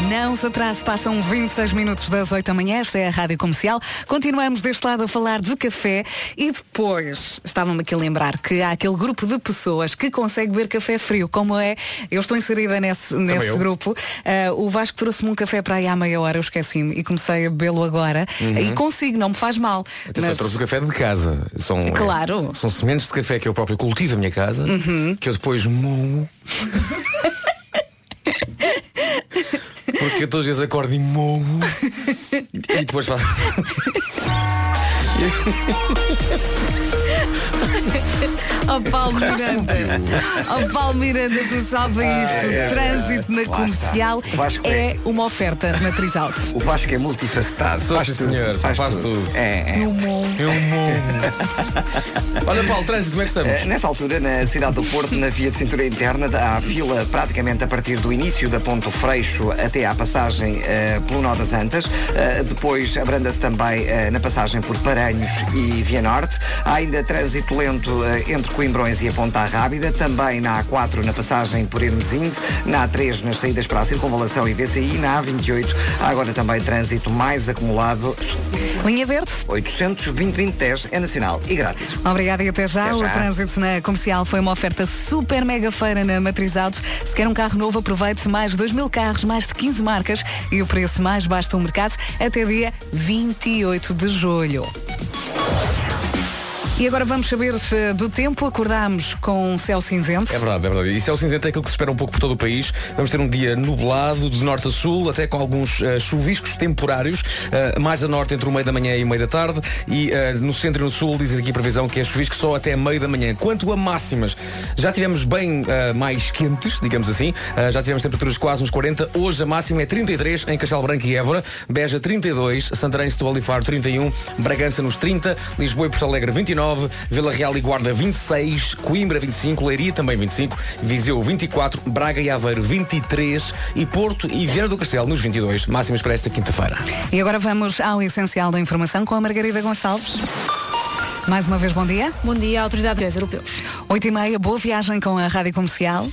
Speaker 1: Não se atrase, passam 26 minutos das 8 da manhã, esta é a Rádio Comercial. Continuamos deste lado a falar de café e depois estava-me aqui a lembrar que há aquele grupo de pessoas que consegue beber café frio, como é, eu estou inserida nesse, nesse grupo. Ah, o Vasco trouxe-me um café para aí há meia hora, eu esqueci-me e comecei a bebê-lo agora e consigo, não me faz mal.
Speaker 5: Uhum. Atenção, eu
Speaker 1: Mas-
Speaker 5: trouxe o café de casa. São, é,
Speaker 1: Claro. Uhum.
Speaker 5: são sementes de café que eu próprio cultivo na minha casa, que eu depois moo. Porque eu todos os dias acordo e moo. e depois faço.
Speaker 1: Oh Paulo Miranda, oh Paulo Miranda, tu salva isto.
Speaker 2: é,
Speaker 1: Trânsito na
Speaker 2: Lá
Speaker 1: comercial é
Speaker 2: é-
Speaker 1: uma oferta na Trisalto.
Speaker 2: O Vasco é multifacetado.
Speaker 5: Sou,
Speaker 2: faz tudo,
Speaker 5: senhor, faz tudo.
Speaker 2: É, é.
Speaker 5: Eu moo. Olha Paulo, trânsito, como é que estamos?
Speaker 2: Eh, Nesta altura, na cidade do Porto, na via de cintura interna, há fila praticamente a partir do início da Ponto Freixo até à passagem eh, pelo Nó das Antas. Eh, depois abranda-se também eh, na passagem por Paranhos e Via Norte. Há ainda trânsito lento eh, entre Coimbrões e a Ponta Rábida, também na A4 na passagem por Hermesinde, na A3 nas saídas para a Circunvalação e VCI, na A28 há agora também trânsito mais acumulado.
Speaker 1: Linha Verde.
Speaker 2: 800 2010 é nacional e grátis.
Speaker 1: Obrigada e até já.
Speaker 2: Até
Speaker 1: O
Speaker 2: já.
Speaker 1: trânsito na comercial foi uma oferta super mega feira na Matriz Autos. Se quer um carro novo, aproveite mais 2 mil carros, mais de 15 marcas e o preço mais baixo do mercado até dia 28 de julho. E agora vamos saber se do tempo acordámos com um céu cinzento.
Speaker 5: É verdade, é verdade. E céu cinzento é aquilo que se espera um pouco por todo o país. Vamos ter um dia nublado, de norte a sul, até com alguns eh, chuviscos temporários, eh, mais a norte entre o meio da manhã e o meio da tarde, e eh, no centro e no sul dizem aqui a previsão que é chuvisco só até meio da manhã. Quanto a máximas, já tivemos bem mais quentes, digamos assim, já tivemos temperaturas quase uns 40, hoje a máxima é 33 em Castelo Branco e Évora, Beja 32, Santarém, Setúbal e Faro 31, Bragança nos 30, Lisboa e Porto Alegre 29, Vila Real e Guarda 26, Coimbra 25, Leiria também 25, Viseu 24, Braga e Aveiro 23 e Porto e Viana do Castelo nos 22, máximas para esta quinta-feira.
Speaker 1: E agora vamos ao essencial da informação com a Margarida Gonçalves. Mais uma vez, bom dia.
Speaker 4: Bom dia, Autoridade Europeus.
Speaker 1: 8 e meia, boa viagem com a Rádio Comercial.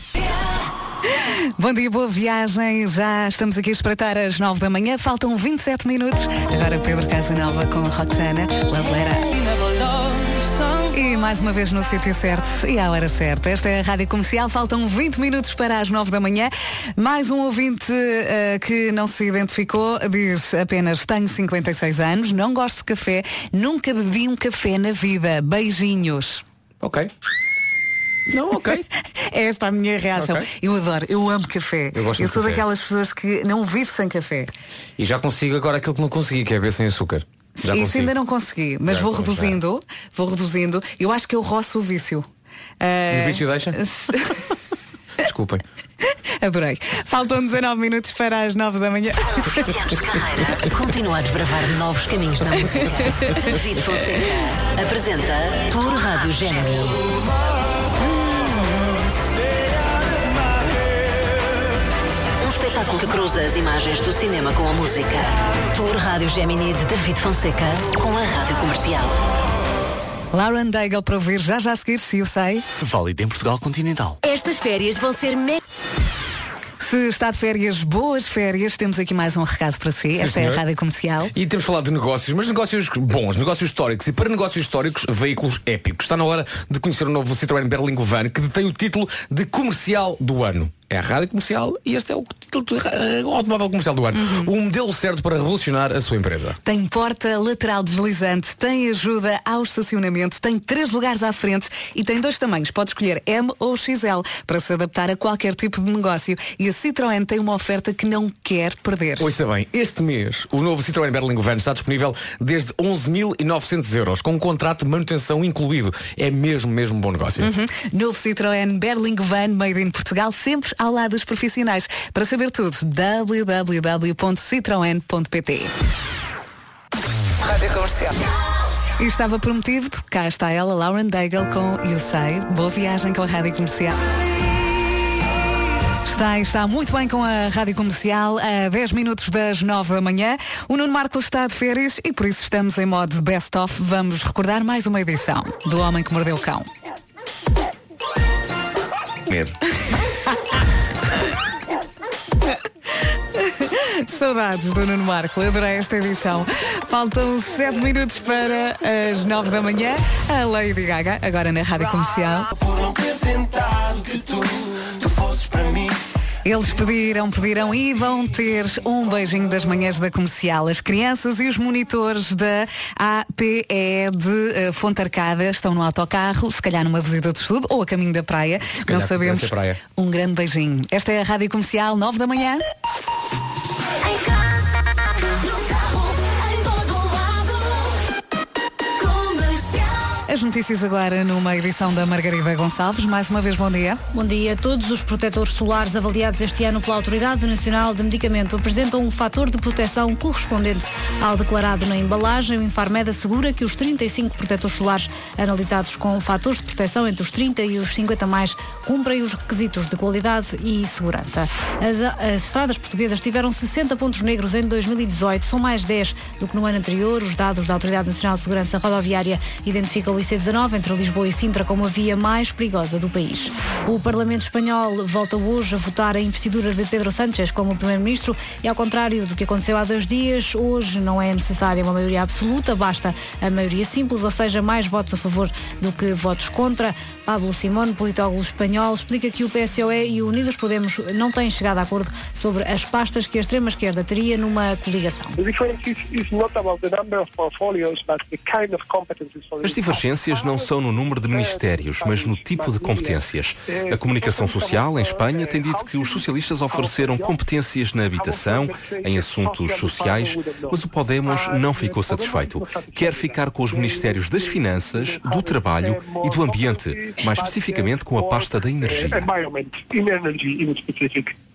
Speaker 1: Bom dia, boa viagem. Já estamos aqui a espreitar às 9 da manhã. Faltam 27 minutos. Agora Pedro Casanova com Roxana Laveleira. Mais uma vez no sítio certo e à hora certa. Esta é a Rádio Comercial. Faltam 20 minutos para as 9 da manhã. Mais um ouvinte eh, que não se identificou diz apenas tenho 56 anos, não gosto de café, nunca bebi um café na vida. Beijinhos.
Speaker 5: Ok. Não, ok.
Speaker 1: É esta a minha reação.
Speaker 5: Ok.
Speaker 1: Eu adoro, eu amo café.
Speaker 5: Eu gosto de
Speaker 1: sou
Speaker 5: café.
Speaker 1: daquelas pessoas que não vivo sem café.
Speaker 5: E já consigo agora aquilo que não consegui, que é beber sem açúcar. Já
Speaker 1: Isso
Speaker 5: consigo.
Speaker 1: ainda não consegui, mas
Speaker 5: Já
Speaker 1: vou reduzindo, vou reduzindo. Eu acho que eu roço o vício.
Speaker 5: E o vício deixa? Desculpem.
Speaker 1: Adorei. Faltam 19 minutos para as 9 da manhã.
Speaker 9: 20 anos de carreira, continua a desbravar novos caminhos na música. David Fonseca apresenta Tour Rádio Gemini. Espetáculo que cruza as imagens do cinema com a música. Tour Rádio Gemini de David Fonseca com a Rádio Comercial.
Speaker 1: Lauren Daigle para ouvir já já a seguir, se eu sei.
Speaker 10: Válido em Portugal Continental.
Speaker 9: Estas férias vão ser me...
Speaker 1: Se está de férias, boas férias, temos aqui mais um recado para si. Esta é a
Speaker 5: senhor.
Speaker 1: Rádio Comercial.
Speaker 5: E temos falado de negócios, mas negócios bons, negócios históricos. E para negócios históricos, veículos épicos. Está na hora de conhecer o novo Citroën Berlingo Van, que detém o título de comercial do ano. É a rádio comercial e este é o eh, o automóvel comercial do ano. O modelo certo para revolucionar a sua empresa.
Speaker 1: Tem porta lateral deslizante, tem ajuda ao estacionamento, tem três lugares à frente e tem dois tamanhos. Pode escolher M ou XL para se adaptar a qualquer tipo de negócio. E a Citroën tem uma oferta que não quer perder.
Speaker 5: Ouça bem, este mês o novo Citroën Berlingo Van está disponível desde 11.900 euros, com um contrato de manutenção incluído. É mesmo, mesmo bom negócio.
Speaker 1: Uhum. Novo Citroën Berlingo Van Made in Portugal, sempre ao lado dos profissionais. Para saber tudo, www.citroen.pt
Speaker 11: Rádio Comercial.
Speaker 1: E estava prometido, cá está ela, Lauren Daigle com You Say. Boa viagem com a Rádio Comercial. Está, está muito bem com a Rádio Comercial a 10 minutos das 9 da manhã. O Nuno Marco está de férias e por isso estamos em modo best-of. Vamos recordar mais uma edição do Homem que Mordeu o Cão. Saudades do Nuno Marco, adorei esta edição. Faltam 7 minutos para as 9 da manhã. A Lady Gaga, agora na Rádio Comercial.
Speaker 11: Por não ter tentado que tu,
Speaker 1: Eles pediram, pediram e vão ter um beijinho das manhãs da comercial. As crianças e os monitores da APE de eh, Fonte Arcada estão no autocarro, se calhar numa visita de estudo ou a caminho da praia.
Speaker 5: calhar
Speaker 1: Não sabemos.
Speaker 5: praia.
Speaker 1: Um grande beijinho. Esta é a Rádio Comercial, 9 da manhã. As notícias agora numa edição da Margarida Gonçalves. Mais uma vez, bom dia.
Speaker 4: Bom dia. Todos os protetores solares avaliados este ano pela Autoridade Nacional de Medicamento apresentam um fator de proteção correspondente ao declarado na embalagem. O Infarmed assegura que os 35 protetores solares analisados com fatores de proteção entre os 30 e os 50 mais cumprem os requisitos de qualidade e segurança. As, as estradas portuguesas tiveram 60 pontos negros em 2018, são mais 10 do que no ano anterior. Os dados da Autoridade Nacional de Segurança Rodoviária identificam IC19 entre Lisboa e Sintra como a via mais perigosa do país. O Parlamento Espanhol volta hoje a votar a investidura de Pedro Sánchez como Primeiro-Ministro e ao contrário do que aconteceu há dois dias, hoje não é necessária uma maioria absoluta, basta a maioria simples, ou seja, mais votos a favor do que votos contra. Pablo Simón, politólogo espanhol, explica que o PSOE e o Unidos Podemos não têm chegado a acordo sobre as pastas que a extrema-esquerda teria numa coligação.
Speaker 12: The difference is, is not about the number of portfolios, but the kind of competencies for
Speaker 13: As divergências não são no número de ministérios, mas no tipo de competências. A comunicação social em Espanha tem dito que os socialistas ofereceram competências na habitação, em assuntos sociais, mas o Podemos não ficou satisfeito. Quer ficar com os ministérios das Finanças, do Trabalho e do Ambiente, mais especificamente com a pasta da energia.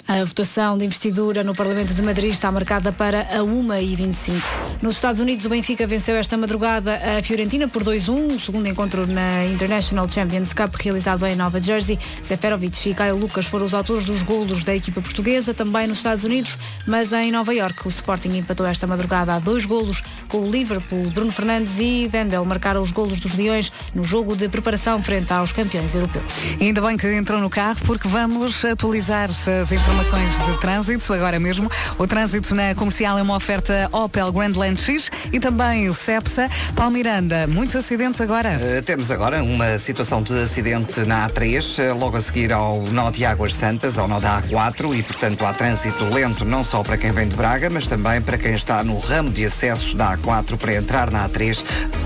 Speaker 4: A votação de investidura no Parlamento de Madrid está marcada para a 1h25. Nos Estados Unidos, o Benfica venceu esta madrugada a Fiorentina por 2-1, o segundo encontro na International Champions Cup realizado em Nova Jersey. Seferovic e Caio Lucas foram os autores dos golos da equipa portuguesa, também nos Estados Unidos, mas em Nova York o Sporting empatou esta madrugada a dois golos com o Liverpool. Bruno Fernandes e Vendel marcaram os golos dos Leões no jogo de preparação frente aos campeões europeus.
Speaker 1: Ainda bem que entrou no carro porque vamos atualizar as informações de trânsito agora mesmo. O trânsito na comercial é uma oferta Opel Grandland X e também Cepsa. Palmiranda, muitos acidentes agora.
Speaker 2: Uh, temos agora uma situação de acidente na A3, uh, logo a seguir ao nó de Águas Santas, ao nó da A4 e, portanto, há trânsito lento não só para quem vem de Braga, mas também para quem está no ramo de acesso da A4 para entrar na A3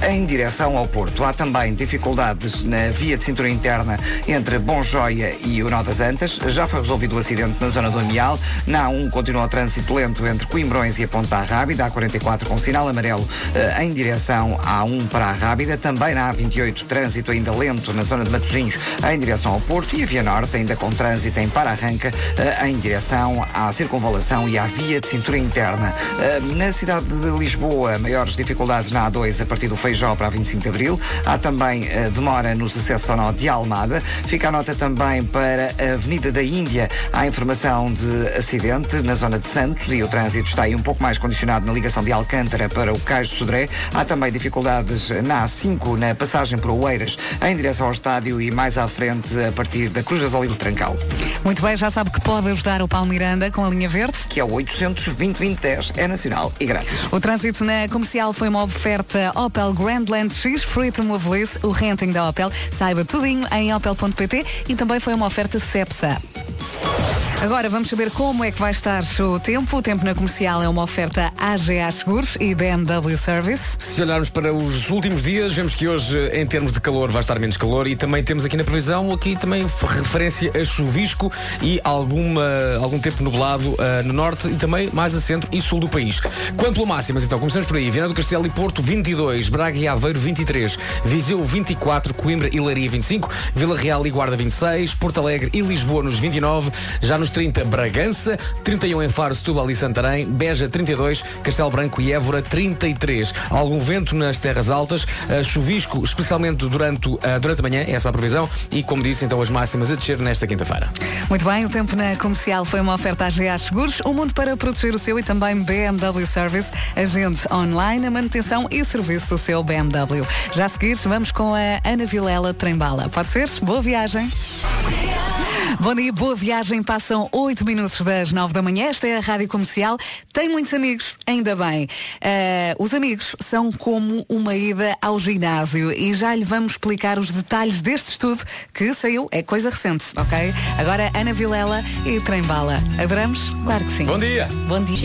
Speaker 2: em direção ao Porto. Há também dificuldades na via de cintura interna entre Bom Joia e o nó das Antas. Já foi resolvido o acidente na zona do Amial. Na A1 continua o trânsito lento entre Coimbrões e a Ponta Rábida. A44 com sinal amarelo uh, em direção à A1 para a Rábida. Também na A28 trânsito ainda lento na zona de Matosinhos em direção ao Porto. E a Via Norte ainda com trânsito em para-arranca uh, em direção à circunvalação e à via de cintura interna. Uh, na cidade de Lisboa, maiores dificuldades na A2 a partir do Feijó para a 25 de Abril. Há também demora nos acessos ao nó de Almada. Fica a nota também para a Avenida da Índia. Há informação de acidente na zona de Santos e o trânsito está aí um pouco mais condicionado na ligação de Alcântara para o Cais de Sodré. Há também dificuldades na A5, na passagem por Oeiras, em direção ao estádio e mais à frente a partir da Cruz e do Trancal.
Speaker 1: Muito bem, já sabe que pode ajudar o Palmiranda com a linha verde.
Speaker 2: Que é o 820 é nacional e grátis.
Speaker 1: O trânsito na comercial foi uma oferta Opel Grandland X, Free to Move Lease, o renting da Opel. Saiba tudinho em opel.pt e também foi uma oferta Cepsa. Agora vamos saber como é que vai estar o tempo. O tempo na comercial é uma oferta AGA Seguros e BMW Service.
Speaker 5: Se olharmos para os últimos dias, vemos que hoje, em termos de calor, vai estar menos calor e também temos aqui na previsão aqui também referência a chuvisco e alguma, algum tempo nublado uh, no norte e também mais a centro e sul do país. Quanto a máximas, então, começamos por aí. Viana do Castelo e Porto, 22. Braga e Aveiro, 23. Viseu, 24. Coimbra e Leiria, 25. Vila Real e Guarda, 26. Porto Alegre e Lisboa, nos 29. Já nos 30, Bragança. 31 em Faro, Setúbal e Santarém. Beja, 32. Castelo Branco e Évora, 33. Algum vento nas terras altas. Uh, chuvisco, especialmente durante, uh, durante a manhã, essa é a previsão. E, como disse, então, as máximas a descer nesta quinta-feira.
Speaker 1: Muito bem, o tempo na comercial foi uma oferta AGA Seguros, o mundo para proteger o seu e também BMW Service, agente online, a manutenção e serviço do seu BMW. Já a seguir, vamos com a Ana Vilela Trembala. Pode ser? Boa viagem. Bom dia, boa viagem. Passam 8 minutos das 9 da manhã. Esta é a Rádio Comercial. Tem muitos amigos, ainda bem. Uh, os amigos são como uma ida ao ginásio e já lhe vamos explicar os detalhes deste estudo que saiu, é coisa recente, ok? Agora Ana Vilela e Trembala. Adoramos? Claro que sim.
Speaker 5: Bom dia.
Speaker 1: Bom dia.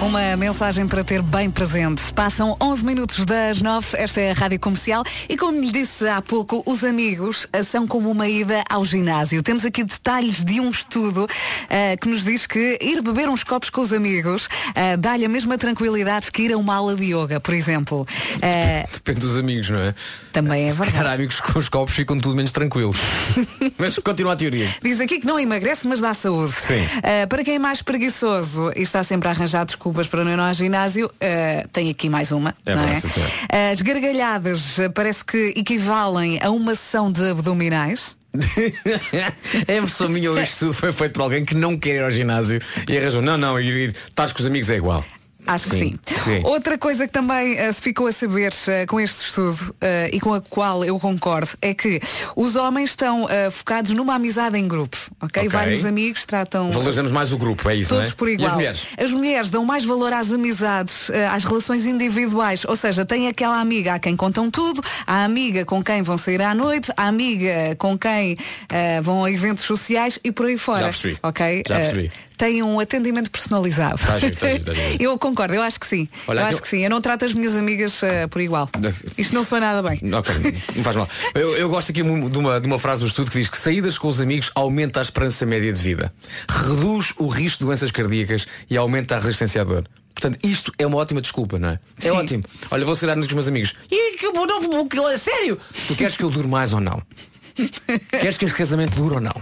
Speaker 1: Uma mensagem para ter bem presente. Passam 11 minutos das 9, esta é a Rádio Comercial e como lhe disse há pouco, os amigos são como uma ida ao ginásio. Temos aqui detalhes de um estudo uh, que nos diz que ir beber uns copos com os amigos uh, dá-lhe a mesma tranquilidade que ir a uma aula de yoga, por exemplo. Uh,
Speaker 5: Depende dos amigos, não é?
Speaker 1: Também é
Speaker 5: Se
Speaker 1: verdade.
Speaker 5: calhar amigos com os copos ficam tudo menos tranquilos. mas continua a teoria.
Speaker 1: Diz aqui que não emagrece, mas dá saúde.
Speaker 5: Sim.
Speaker 1: Para quem é mais preguiçoso e está sempre a arranjar desculpas para não ir ao ginásio, tem aqui mais uma.
Speaker 5: É
Speaker 1: não é? As gargalhadas parece que equivalem a uma sessão de abdominais.
Speaker 5: É impressão minha, isto tudo foi feito por alguém que não quer ir ao ginásio e arranjou. Não, não, e estás com os amigos é igual.
Speaker 1: Acho que
Speaker 5: Sim,
Speaker 1: sim.
Speaker 5: sim.
Speaker 1: Outra coisa que também eh, se ficou a saber eh, com este estudo eh, e com a qual eu concordo é que os homens estão focados numa amizade em grupo. ok?
Speaker 5: Ok.
Speaker 1: Vários amigos tratam
Speaker 5: Valorizamos mais o grupo, é isso,
Speaker 1: todos
Speaker 5: é?
Speaker 1: por igual.
Speaker 5: E as mulheres?
Speaker 1: As mulheres dão mais valor às amizades, às relações individuais. Ou seja, tem aquela amiga a quem contam tudo, a amiga com quem vão sair à noite, a amiga com quem vão a eventos sociais e por aí fora.
Speaker 5: Já percebi.
Speaker 1: Ok?
Speaker 5: Já percebi.
Speaker 1: Tem um atendimento personalizado.
Speaker 5: Tá giro, tá giro, tá giro.
Speaker 1: eu concordo, eu acho que sim.
Speaker 5: Olha,
Speaker 1: eu acho
Speaker 5: eu-
Speaker 1: que sim. Eu não trato as minhas amigas eh, por igual. Isto não soa nada bem.
Speaker 5: Ok, não faz mal. Eu, eu gosto aqui de uma, de uma frase do estudo que diz que saídas com os amigos aumenta a esperança média de vida, reduz o risco de doenças cardíacas e aumenta a resistência à dor. Portanto, isto é uma ótima desculpa, não é? É ótimo. Olha, vou sair com os meus amigos. E que bom, não é sério? Tu queres que eu dure mais ou não? Queres que este casamento dure ou não?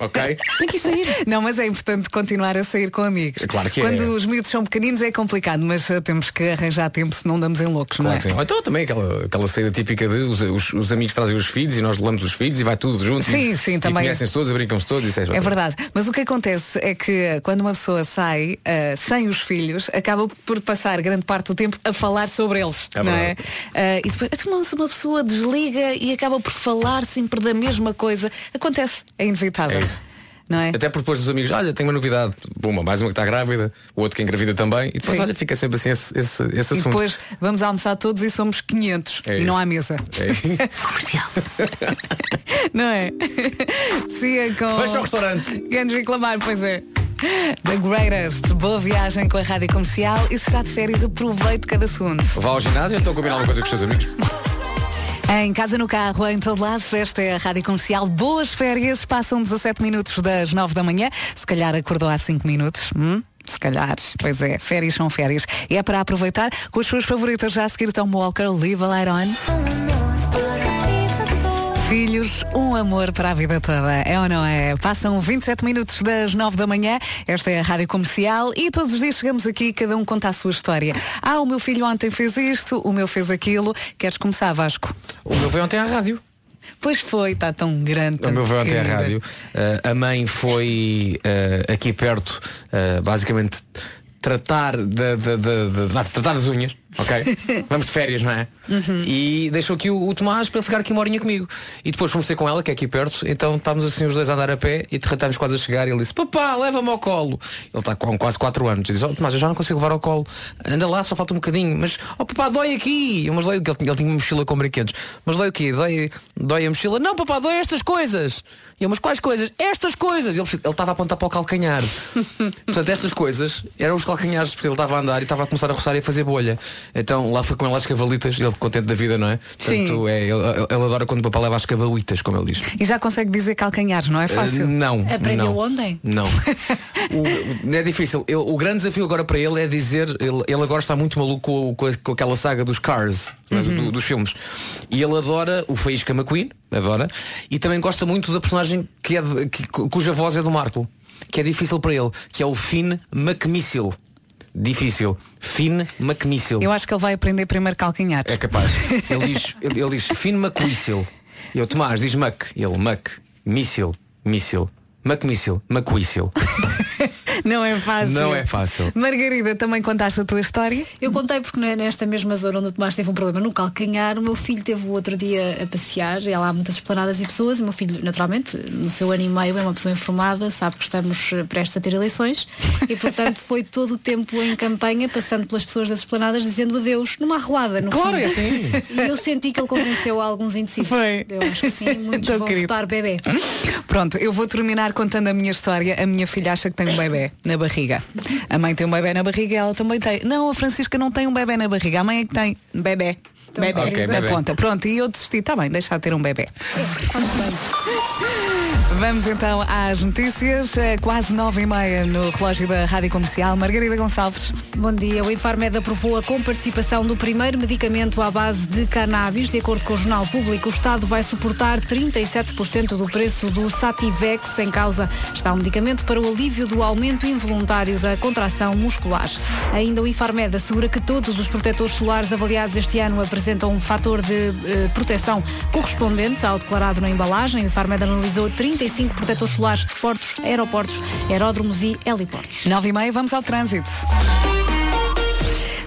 Speaker 5: Ok?
Speaker 1: Tem que sair. Não, mas é importante continuar a sair com amigos.
Speaker 5: É claro que é.
Speaker 1: Quando os miúdos são pequeninos é complicado, mas eh, temos que arranjar tempo se não damos em loucos, não
Speaker 5: Claro
Speaker 1: é?
Speaker 5: que sim. Ou então também aquela, aquela saída típica de os, os- os amigos trazem os filhos e nós levamos os filhos e vai tudo junto.
Speaker 1: Sim,
Speaker 5: e,
Speaker 1: sim,
Speaker 5: e
Speaker 1: também.
Speaker 5: conhecem-se todos, brincam-se todos. Isso é,
Speaker 1: É verdade. Mas o que acontece é que eh, quando uma pessoa sai eh, sem os filhos, acaba por passar grande parte do tempo a falar sobre eles.
Speaker 5: É
Speaker 1: não é?
Speaker 5: verdade.
Speaker 1: Eh, e depois então, se uma pessoa desliga e acaba por falar sempre da mesma coisa, acontece, é inevitável.
Speaker 5: É.
Speaker 1: Não é?
Speaker 5: Até depois os amigos, olha, tenho uma novidade, uma, mais uma que está grávida, o outro que engravida também, e depois,
Speaker 1: Sim.
Speaker 5: olha, fica sempre assim esse, esse, esse
Speaker 1: E
Speaker 5: assunto.
Speaker 1: depois vamos almoçar todos e somos 500
Speaker 5: É
Speaker 1: e não
Speaker 5: isso.
Speaker 1: há mesa.
Speaker 5: É.
Speaker 1: não é? Sia com.
Speaker 5: Fecha o restaurante.
Speaker 1: Kendrick Lamar, pois é. The Greatest. Boa viagem com a rádio comercial e se está de férias, aproveite cada segundo.
Speaker 5: Vá ao ginásio, então combinar alguma coisa com os seus amigos.
Speaker 1: Em casa, no carro, em todo lado, esta é a Rádio Comercial. Boas férias, passam 17 minutos das 9 da manhã. Se calhar acordou há 5 minutos. Hum? Se calhar, pois é, férias são férias. E é para aproveitar com as suas favoritas já a seguir Tom Walker, Live a Light On. Filhos, um amor para a vida toda, é ou não é? Passam 27 minutos das 9 da manhã, esta é a Rádio Comercial e todos os dias chegamos aqui, cada um conta a sua história. Ah, o meu filho ontem fez isto, o meu fez aquilo. Queres começar, Vasco?
Speaker 5: O meu veio ontem à rádio.
Speaker 1: Pois foi, está tão grande.
Speaker 5: O meu veio ontem à rádio. Uh, a mãe foi uh, aqui perto, uh, basicamente, tratar de, de- de- de- de- tratar das unhas, ok? Vamos de férias, não é?
Speaker 1: Uhum.
Speaker 5: E deixou aqui o, o Tomás para ficar aqui uma horinha comigo. E depois fomos ter com ela, que é aqui perto, então estávamos assim os dois a andar a pé e estávamos quase a chegar e ele disse, papá, leva-me ao colo. Ele está com quase 4 anos. E diz, oh, Tomás, eu já não consigo levar ao colo. Anda lá, só falta um bocadinho. Mas, oh papá, dói aqui. Eu, Mas dói o que? Ele, tinha- ele tinha uma mochila com brinquedos. Mas dói o quê? Dói, dói a mochila? Não, papá, dói estas coisas. E eu, mas quais coisas? Estas coisas. Ele estava a apontar para o calcanhar. Portanto, estas coisas eram os calcanhares, porque ele estava a andar e estava a começar a roçar e a fazer bolha. Então lá foi com ele às cavalitas, ele contente da vida, não é? Portanto,
Speaker 1: Sim.
Speaker 5: é, ele, ele adora quando o papá leva às cavalitas, como ele diz.
Speaker 1: E já consegue dizer calcanhares, não é fácil?
Speaker 5: Eh, não.
Speaker 4: Aprendeu
Speaker 5: não.
Speaker 4: ontem?
Speaker 5: Não. O- é difícil. Eu- o grande desafio agora para ele é dizer, ele, ele agora está muito maluco com, com, aquela saga dos Cars, é? Do-
Speaker 1: Uhum.
Speaker 5: dos filmes. E ele adora o Faísca McQueen, adora, e também gosta muito da personagem que é de- que- cuja voz é do Marco, que é difícil para ele, que é o Finn McMissile. Difícil. Finn McMissile.
Speaker 1: Eu acho que ele vai aprender primeiro calcanhar.
Speaker 5: É capaz. Ele diz, ele, ele diz Finn McWhistle. E eu, Tomás, diz Mac. Ele, Mac, míssil, míssil. McMissile, McWhistle.
Speaker 1: Não é fácil.
Speaker 5: Não é fácil.
Speaker 1: Margarida, também contaste a tua história?
Speaker 4: Eu contei porque não é nesta mesma zona onde o Tomás teve um problema no calcanhar, o meu filho teve o outro dia a passear, e lá há muitas esplanadas e pessoas, e o meu filho, naturalmente, no seu ano e meio é uma pessoa informada, sabe que estamos prestes a ter eleições, e portanto foi todo o tempo em campanha, passando pelas pessoas das esplanadas, dizendo adeus numa arruada. No
Speaker 5: Claro, é assim.
Speaker 4: E eu senti que ele convenceu alguns indecisos.
Speaker 1: Foi.
Speaker 4: Eu acho que sim, muitos
Speaker 1: Tão
Speaker 4: vão
Speaker 1: querido.
Speaker 4: votar bebê.
Speaker 1: Pronto, eu vou terminar contando a minha história. A minha filha acha que tem um bebê na barriga. A mãe tem um bebê na barriga e ela também tem. Não, a Francisca não tem um bebê na barriga. A mãe é que tem bebê. Bebê,
Speaker 5: Ok,
Speaker 1: na ponta. Pronto, e eu desisti. Está bem, deixa de ter um bebê. Vamos então às notícias. Eh, Quase nove e meia no relógio da Rádio Comercial. Margarida Gonçalves.
Speaker 4: Bom dia. O Infarmed aprovou a comparticipação do primeiro medicamento à base de cannabis. De acordo com o Jornal Público, o Estado vai suportar 37% do preço do Sativex. Em causa está um medicamento para o alívio do aumento involuntário da contração muscular. Ainda o Infarmed assegura que todos os protetores solares avaliados este ano apresentam um fator de eh, proteção correspondente ao declarado na embalagem. O Infarmed analisou 35 protetores solares portos, aeroportos, aeródromos e heliportos.
Speaker 1: Nove e meia, vamos ao trânsito.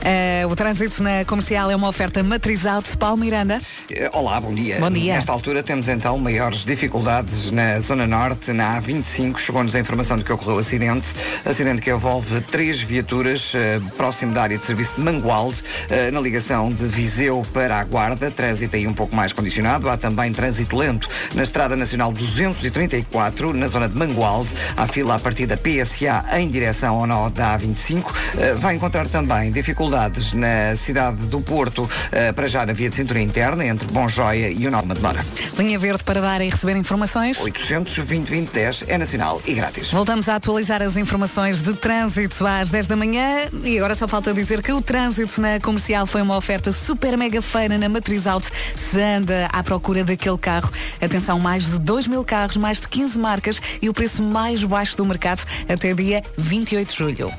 Speaker 1: Eh, o trânsito na comercial é uma oferta matriz alto. Paulo Miranda.
Speaker 2: Eh, Olá, bom dia.
Speaker 1: Bom dia.
Speaker 2: Nesta altura temos então maiores dificuldades na Zona Norte, na A25. Chegou-nos a informação de que ocorreu acidente. Acidente que envolve três viaturas eh, próximo da área de serviço de Mangualde, eh, na ligação de Viseu para a Guarda. Trânsito aí um pouco mais condicionado. Há também trânsito lento na Estrada Nacional 234, na zona de Mangualde. Há fila a partir da PSA em direção ao nó da A25. Eh, vai encontrar também dificuldades na cidade do Porto, eh, para já na via de cintura interna, entre Bom Joia e o Nó de Mademora.
Speaker 1: Linha verde para dar e receber informações.
Speaker 2: 820 2010 é nacional e grátis.
Speaker 1: Voltamos a atualizar as informações de trânsito às 10 da manhã e agora só falta dizer que o trânsito na comercial foi uma oferta super mega feira na Matriz Auto. Se anda à procura daquele carro, atenção, mais de 2 mil carros, mais de 15 marcas e o preço mais baixo do mercado até dia 28 de julho.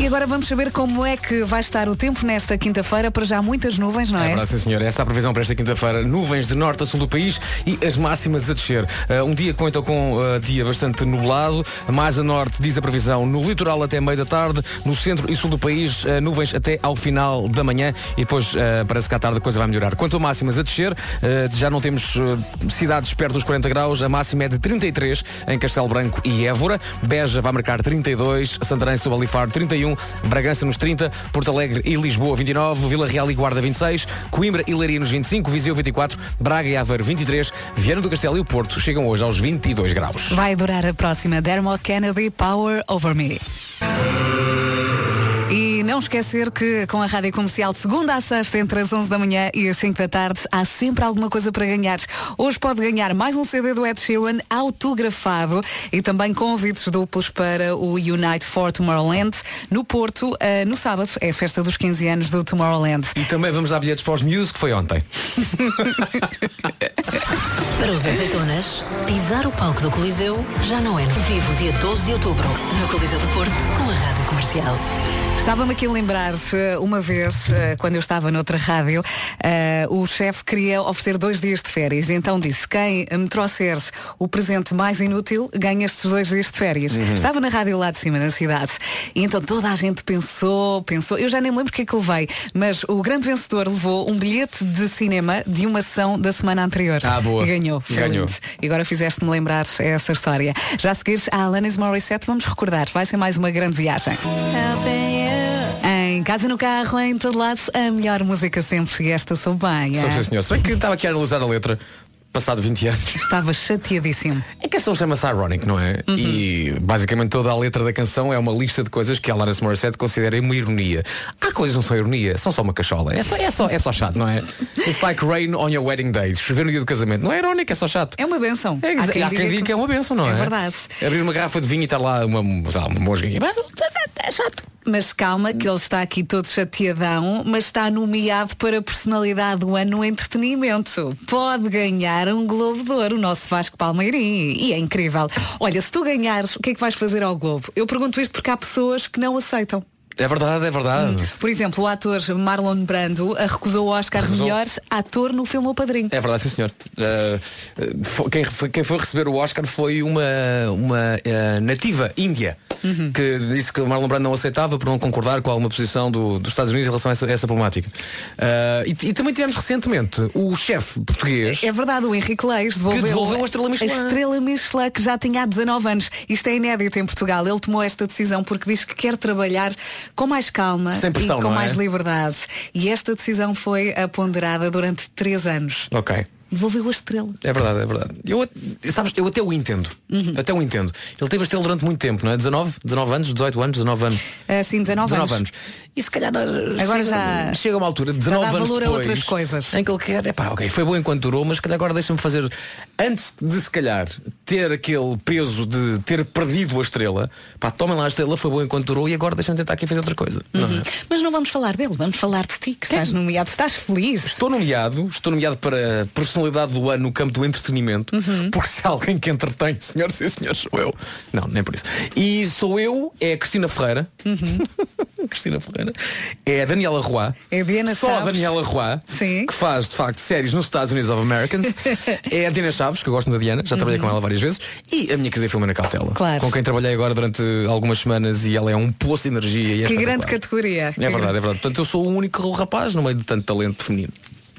Speaker 1: E agora vamos saber como é que vai estar o tempo nesta quinta-feira. Para já muitas nuvens, não
Speaker 5: É
Speaker 1: é?
Speaker 5: verdade, sim, senhor. Essa é a previsão para esta quinta-feira. Nuvens de norte a sul do país e as máximas a descer. Uh, um dia conta com uh, dia bastante nublado. Mais a norte diz a previsão no litoral até meio da tarde. No centro e sul do país, uh, nuvens até ao final da manhã. E depois parece que à tarde a coisa vai melhorar. Quanto a máximas a descer, já não temos cidades perto dos 40 graus. A máxima é de 33 em Castelo Branco e Évora. Beja vai marcar 32. Santarém, Setúbal e Faro 31. Bragança nos 30. Porto Alegre e Lisboa 29. Vila Real e Guarda 26. Coimbra e Leiria nos 25. Viseu 24. Braga e Aveiro 23. Viana do Castelo e o Porto chegam hoje aos 22 graus.
Speaker 1: Vai durar a próxima Dermot Kennedy Power Over Me. E não esquecer que com a Rádio Comercial de segunda a sexta, entre as 11 da manhã e as 5 da tarde, há sempre alguma coisa para ganhar. Hoje pode ganhar mais um CD do Ed Sheeran autografado e também convites duplos para o Unite for Tomorrowland no Porto, eh, no sábado. É a festa dos 15 anos do Tomorrowland.
Speaker 5: E também vamos dar bilhetes para os Muse, que foi ontem.
Speaker 9: Para os azeitonas, pisar o palco do Coliseu já não é no vivo dia 12 de outubro, no Coliseu do Porto, com a Rádio Comercial.
Speaker 1: Estava-me aqui a lembrar eh, uma vez, eh, quando eu estava noutra rádio, eh, o chefe queria oferecer dois dias de férias. Então disse: quem me trouxer o presente mais inútil ganha estes dois dias de férias.
Speaker 14: Uhum.
Speaker 1: Estava na rádio lá de cima, na cidade. E então toda a gente pensou, pensou. Eu já nem me lembro o que é que levei, mas o grande vencedor levou um bilhete de cinema de uma sessão da semana anterior.
Speaker 5: Ah, boa.
Speaker 1: E ganhou. Foi
Speaker 5: Ganhou.
Speaker 1: E agora fizeste-me lembrar essa história. Já a seguir, a Alanis Morissette, vamos recordar. Vai ser mais uma grande viagem. Em casa, no carro, em todo lado, a melhor música sempre. E esta sou bem.
Speaker 5: Sou
Speaker 1: é?
Speaker 5: sim, senhor. Se bem que estava aqui a analisar a letra, passado 20 anos.
Speaker 1: Estava chateadíssimo.
Speaker 5: A canção chama-se Ironic, não é?
Speaker 1: Uhum.
Speaker 5: E basicamente toda a letra da canção é uma lista de coisas que a Alanis Morissette considera uma ironia. Há coisas que não são ironia, são só uma cachola. É só, é só, é só chato, não é? It's like rain on your wedding day. Chover no dia do casamento. Não é irónico, é só chato.
Speaker 1: É uma benção.
Speaker 5: É, há quem, diga que... é uma benção, não é?
Speaker 1: É verdade.
Speaker 5: Abrir uma garrafa de vinho e estar lá uma, uma mosca.
Speaker 1: É chato. Mas calma, que ele está aqui todo chateadão, mas está nomeado para personalidade do ano no entretenimento. Pode ganhar um Globo de Ouro, o nosso Vasco Palmeirim. E é incrível. Olha, se tu ganhares, o que é que vais fazer ao Globo? Eu pergunto isto porque há pessoas que não aceitam.
Speaker 5: É verdade, é verdade.
Speaker 1: Por exemplo, o ator Marlon Brando recusou o Oscar de melhor ator no filme O Padrinho.
Speaker 5: É verdade, sim senhor. Uh, quem, foi, quem foi receber o Oscar foi uma, uma uh, nativa índia.
Speaker 1: Uhum.
Speaker 5: Que disse que o Marlon Brando não aceitava por não concordar com alguma posição do- dos Estados Unidos em relação a essa, a essa problemática. Uh, e, e também tivemos recentemente o chefe português.
Speaker 1: É verdade, o Henrique Leis devolveu,
Speaker 5: devolveu a estrela Michelin.
Speaker 1: A estrela Michelin que já tinha há 19 anos. Isto é inédito em Portugal. Ele tomou esta decisão porque diz que quer trabalhar com mais calma
Speaker 5: pressão,
Speaker 1: e com
Speaker 5: é?
Speaker 1: mais liberdade. E esta decisão foi ponderada durante 3 anos.
Speaker 5: Ok.
Speaker 1: Devolveu a estrela.
Speaker 5: É verdade, é verdade. Eu, sabes, eu até o entendo.
Speaker 1: Uhum.
Speaker 5: Até o entendo. Ele teve a estrela durante muito tempo, não é? 19, 19 anos, 18 anos, 19 anos.
Speaker 1: Assim, 19,
Speaker 5: 19
Speaker 1: anos.
Speaker 5: anos. E se calhar
Speaker 1: Agora
Speaker 5: chega,
Speaker 1: já-
Speaker 5: chega uma altura,
Speaker 1: já
Speaker 5: 19
Speaker 1: dá
Speaker 5: anos
Speaker 1: valor a
Speaker 5: depois,
Speaker 1: outras coisas.
Speaker 5: Em que ele quer, epá, ok, foi bom enquanto durou, mas calhar agora deixa-me fazer, antes de se calhar ter aquele peso de ter perdido a estrela, pá, tomem lá a estrela, foi bom enquanto durou e agora deixa-me tentar aqui fazer outra coisa. Não é?
Speaker 1: Mas não vamos falar dele, vamos falar de ti, que estás nomeado. Estás feliz?
Speaker 5: Estou nomeado, estou nomeado para personalidade do ano no campo do entretenimento,
Speaker 1: Uhum.
Speaker 5: porque se há alguém que entretém, senhoras e senhores, sou eu. Não, nem por isso. E sou eu, é a Cristina Ferreira.
Speaker 1: Uhum.
Speaker 5: Cristina Ferreira. É a Daniela Roy.
Speaker 1: É a Diana
Speaker 5: Só a
Speaker 1: Chaves.
Speaker 5: Daniela Roy.
Speaker 1: Sim.
Speaker 5: Que faz, de facto, séries nos Estados Unidos of Americans. é a Diana Chaves, que eu gosto da Diana, já trabalhei
Speaker 1: Uhum.
Speaker 5: com ela várias vezes. E a minha querida Filomena Cautela.
Speaker 1: Claro.
Speaker 5: Com quem trabalhei agora durante algumas semanas e ela é um poço de energia. E é
Speaker 1: Que grande categoria.
Speaker 5: É verdade, é verdade. Portanto, eu sou o único rapaz no meio de tanto talento feminino.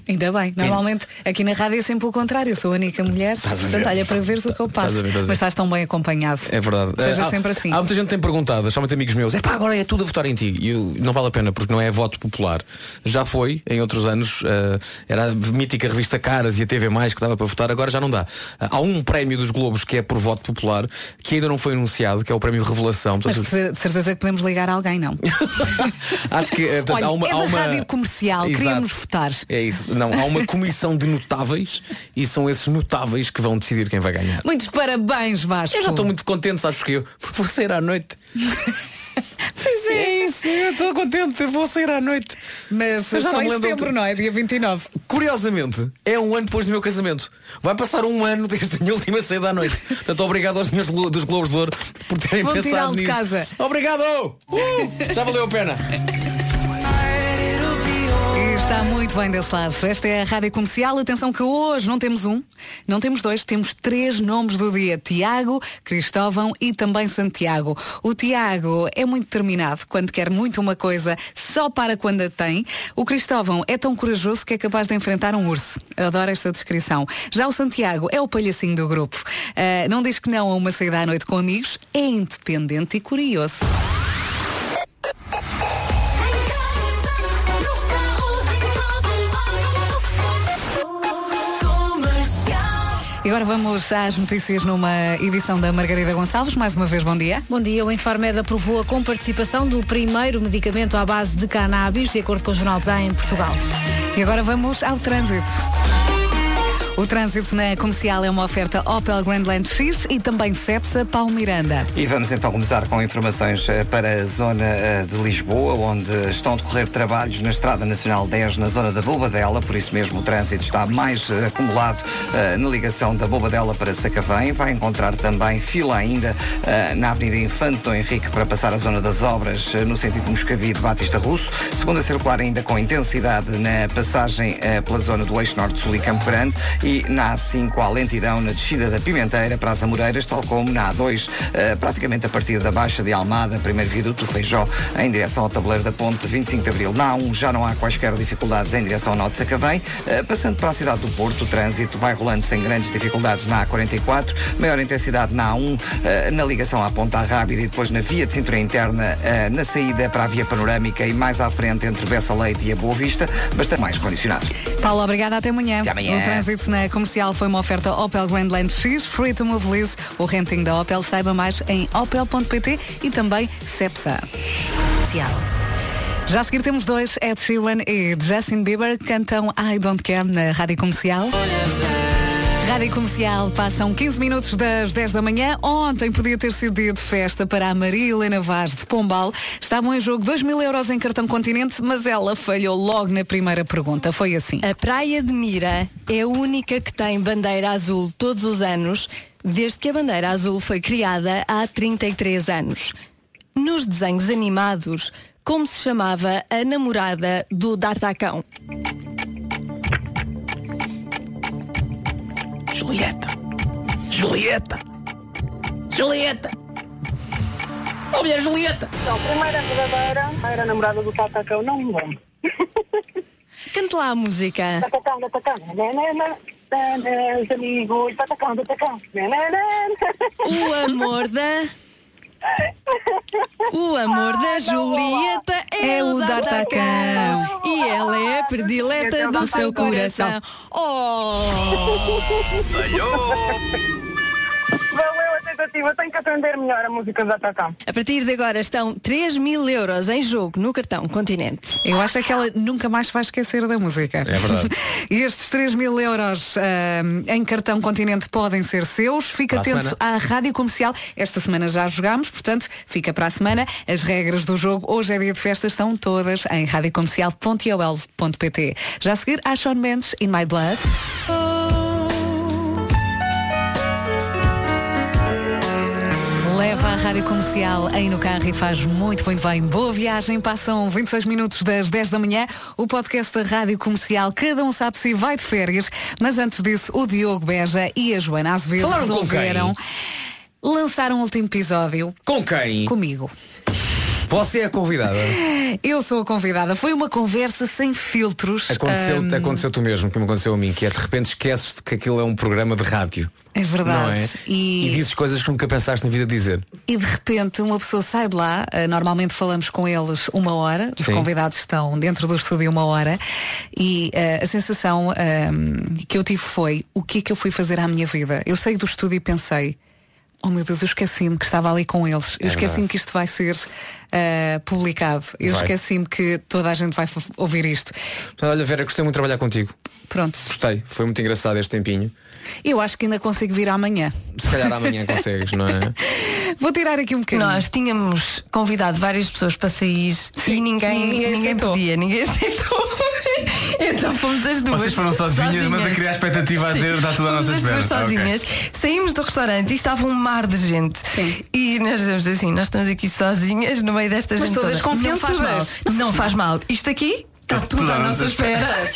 Speaker 1: Ainda bem. Normalmente aqui na rádio é sempre o contrário. Eu sou a única mulher.
Speaker 5: Estás a
Speaker 1: Portanto,
Speaker 5: ver.
Speaker 1: olha para veres o que eu passo.
Speaker 5: Estás a ver, estás a ver.
Speaker 1: Mas estás tão bem acompanhado.
Speaker 5: É verdade.
Speaker 1: Seja
Speaker 5: há,
Speaker 1: sempre assim.
Speaker 5: Há muita gente que tem perguntado, chamam-te amigos meus, é pá, agora é tudo a votar em ti. E eu, não vale a pena, porque não é voto popular. Já foi, em outros anos, eh, era a mítica revista Caras e a TV Mais que dava para votar, agora já não dá. Há um prémio dos Globos que é por voto popular, que ainda não foi anunciado, que é o prémio Revelação.
Speaker 1: Mas
Speaker 5: Portanto,
Speaker 1: de cer- de certeza que podemos ligar a alguém, não.
Speaker 5: acho que eh, portanto,
Speaker 1: Olha,
Speaker 5: há uma.
Speaker 1: é
Speaker 5: há
Speaker 1: da
Speaker 5: uma...
Speaker 1: rádio comercial.
Speaker 5: Exato.
Speaker 1: Queríamos votar.
Speaker 5: É isso. Não, há uma comissão de notáveis e são esses notáveis que vão decidir quem vai ganhar.
Speaker 1: Muitos parabéns, Vasco.
Speaker 5: Eu já estou muito contente, sabes porque eu vou sair à noite.
Speaker 1: Pois é isso.
Speaker 5: Eu estou contente, vou sair à noite.
Speaker 1: Mas
Speaker 5: Eu já
Speaker 1: só
Speaker 5: não
Speaker 1: em setembro, não é? Dia 29.
Speaker 5: Curiosamente, é um ano depois do meu casamento. Vai passar um ano desde a minha última saída à noite. Portanto, obrigado aos meus glo- dos Globos de Ouro por terem
Speaker 1: Vão
Speaker 5: pensado nisso.
Speaker 1: casa.
Speaker 5: Obrigado! Uh, já valeu a pena.
Speaker 1: Está muito bem desse lado. Esta é a Rádio Comercial. Atenção que hoje não temos um, não temos dois, temos três nomes do dia. Tiago, Cristóvão e também Santiago. O Tiago é muito determinado. Quando quer muito uma coisa, só para quando a tem. O Cristóvão é tão corajoso que é capaz de enfrentar um urso. Adoro esta descrição. Já o Santiago é o palhacinho do grupo. Ah, não diz que não a uma saída à noite com amigos, é independente e curioso. Agora vamos às notícias numa edição da Margarida Gonçalves. Mais uma vez, bom dia.
Speaker 4: Bom dia. O Infarmed aprovou a comparticipação do primeiro medicamento à base de cannabis, de acordo com o Jornal da em Portugal.
Speaker 1: E agora vamos ao trânsito. O trânsito na comercial é uma oferta Opel Grandland X e também Cepsa Paulo Miranda.
Speaker 2: E vamos então começar com informações eh, para a zona eh, de Lisboa, onde estão a decorrer trabalhos na Estrada Nacional 10, na zona da Bobadela, por isso mesmo o trânsito está mais eh, acumulado na ligação da Bobadela para Sacavém. Vai encontrar também fila ainda na Avenida Infante Dom Henrique para passar a zona das obras no sentido Moscavide Batista Russo. Segunda circular ainda com intensidade na passagem pela zona do Eixo Norte-Sul e Campo Grande e na A5 à lentidão na descida da Pimenteira para as Amoreiras, tal como na A2, eh, praticamente a partir da Baixa de Almada, primeiro viaduto do Feijó, em direção ao tabuleiro da Ponte 25 de Abril. Na A1 já não há quaisquer dificuldades em direção ao Norte de Sacavém. Eh, passando para a cidade do Porto, o trânsito vai rolando sem grandes dificuldades na A44, maior intensidade na A1, eh, na ligação à Ponta Rábida e depois na via de cintura interna, eh, na saída para a via panorâmica e mais à frente entre Bessa Leite e a Boa Vista, bastante mais condicionado.
Speaker 1: Paulo, obrigada. Até amanhã.
Speaker 2: Até amanhã.
Speaker 1: O trânsito na comercial foi uma oferta Opel Grandland X, Free to Move Lease, o renting da Opel. Saiba mais em opel.pt e também Cepsa. Já a seguir temos dois, Ed Sheeran e Justin Bieber, cantam I Don't Care na Rádio Comercial. Rádio Comercial, passam 15 minutos das 10 da manhã. Ontem podia ter sido dia de festa para a Maria Helena Vaz de Pombal. Estavam em jogo 2 mil euros em cartão continente, mas ela falhou logo na primeira pergunta. Foi assim.
Speaker 7: A Praia de Mira é a única que tem bandeira azul todos os anos, desde que a bandeira azul foi criada há 33 anos. Nos desenhos animados, como se chamava a namorada do D'Artacão?
Speaker 5: Julieta. Julieta. Julieta. Oh, minha Julieta.
Speaker 8: Então, primeira verdadeira, era namorada do Tatacão, não me lembro.
Speaker 7: Cante lá a música.
Speaker 8: Tatacão, Tatacão, nanana, nanana, os amigos, Tatacão, Tatacão, nanana.
Speaker 7: O amor da. O amor da Julieta é,
Speaker 1: É
Speaker 7: o D'Artacão. E ela é a predileta do seu coração. Oh!
Speaker 8: Valeu a tentativa, tenho que aprender melhor a música do Tatacão.
Speaker 7: A partir de agora estão 3 mil euros em jogo no cartão Continente.
Speaker 1: Eu acho é que ela nunca mais vai esquecer da música.
Speaker 5: É verdade.
Speaker 1: e estes 3 mil euros ahm, em cartão continente podem ser seus. Fica
Speaker 5: Para
Speaker 1: atento à rádio comercial. Esta semana já jogámos, portanto, fica para a semana. As regras do jogo, hoje é dia de festa, estão todas em radiocomercial.ol.pt. Já a seguir, a Sean Mendes, In My Blood. Rádio Comercial aí no carro e faz muito, muito bem. Boa viagem, passam 26 minutos das 10 da manhã. O podcast da Rádio Comercial, cada um sabe se vai de férias, mas antes disso, o Diogo Beja e a Joana Azevedo
Speaker 5: Falaram
Speaker 1: resolveram lançar um último episódio
Speaker 5: Com quem?
Speaker 1: comigo.
Speaker 5: Você é a convidada.
Speaker 1: Eu sou a convidada. Foi uma conversa sem filtros.
Speaker 5: Aconteceu,
Speaker 1: Ahm,
Speaker 5: aconteceu tu mesmo, que me aconteceu a mim, que é de repente esqueces de que aquilo é um programa de rádio.
Speaker 1: É verdade.
Speaker 5: É?
Speaker 1: E-
Speaker 5: E dizes coisas que nunca pensaste na vida dizer.
Speaker 1: E de repente uma pessoa sai de lá, eh, normalmente falamos com eles uma hora, os
Speaker 5: Sim.
Speaker 1: convidados estão dentro do estúdio uma hora, e eh, a sensação ahm, que eu tive foi o que é que eu fui fazer à minha vida? Eu saí do estúdio e pensei, oh meu Deus, eu esqueci-me que estava ali com eles, eu
Speaker 5: É
Speaker 1: esqueci-me que isto vai ser eh, publicado, eu esqueci-me que toda a gente vai ouvir isto.
Speaker 5: Portanto, olha, Vera, gostei muito de trabalhar contigo.
Speaker 1: Pronto.
Speaker 5: Gostei, foi muito engraçado este tempinho.
Speaker 1: Eu acho que ainda consigo vir amanhã.
Speaker 5: Se calhar amanhã consegues, não é?
Speaker 1: Vou tirar aqui um bocadinho.
Speaker 7: Nós tínhamos convidado várias pessoas para sair e ninguém,
Speaker 1: Ninguém
Speaker 7: ninguém, podia, ninguém aceitou. então fomos as duas.
Speaker 14: Vocês foram sozinhas, mas a criar expectativa a dizer, "Dá tudo à
Speaker 7: Fomos
Speaker 14: nossa
Speaker 7: as duas
Speaker 14: espera." Ok.
Speaker 7: sozinhas. Saímos do restaurante e estava um mar de gente. E nós dizemos assim, nós estamos aqui sozinhas no meio desta
Speaker 1: Mas
Speaker 7: gente
Speaker 1: todas
Speaker 7: toda. Não faz mal. Não faz mal. Isto aqui está tudo à nossa espera.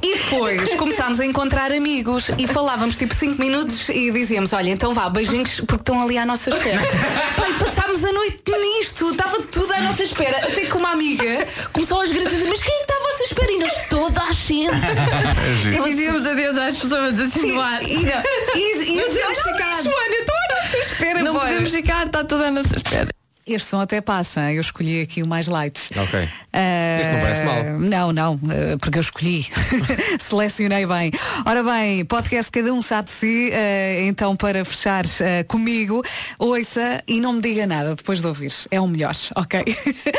Speaker 1: E depois começámos a encontrar amigos e falávamos tipo 5 minutos e dizíamos, olha, então vá, beijinhos porque estão ali à nossa espera. Pai, passámos a noite nisto, estava tudo à nossa espera. Até que uma amiga começou aos gritos a dizer, mas quem é que está à vossa espera? E nós toda a gente.
Speaker 7: E dizíamos adeus às pessoas assim
Speaker 1: Sim,
Speaker 7: no ar.
Speaker 1: e, não, e, e
Speaker 7: podemos
Speaker 1: "Olha,
Speaker 7: ficar."
Speaker 1: Joana, estou à nossa espera.
Speaker 7: Não
Speaker 1: bora."
Speaker 7: podemos ficar, está tudo à nossa espera.
Speaker 1: Este som até passa, eu escolhi aqui o mais light.
Speaker 5: Ok.
Speaker 1: Ah,
Speaker 5: Este não parece mal.
Speaker 1: Não, não, ah, porque eu escolhi. Selecionei bem. Ora bem, podcast Cada Um Sabe de Si, ah, então para fechar comigo, ouça e não me diga nada depois de ouvir. É o melhor, ok?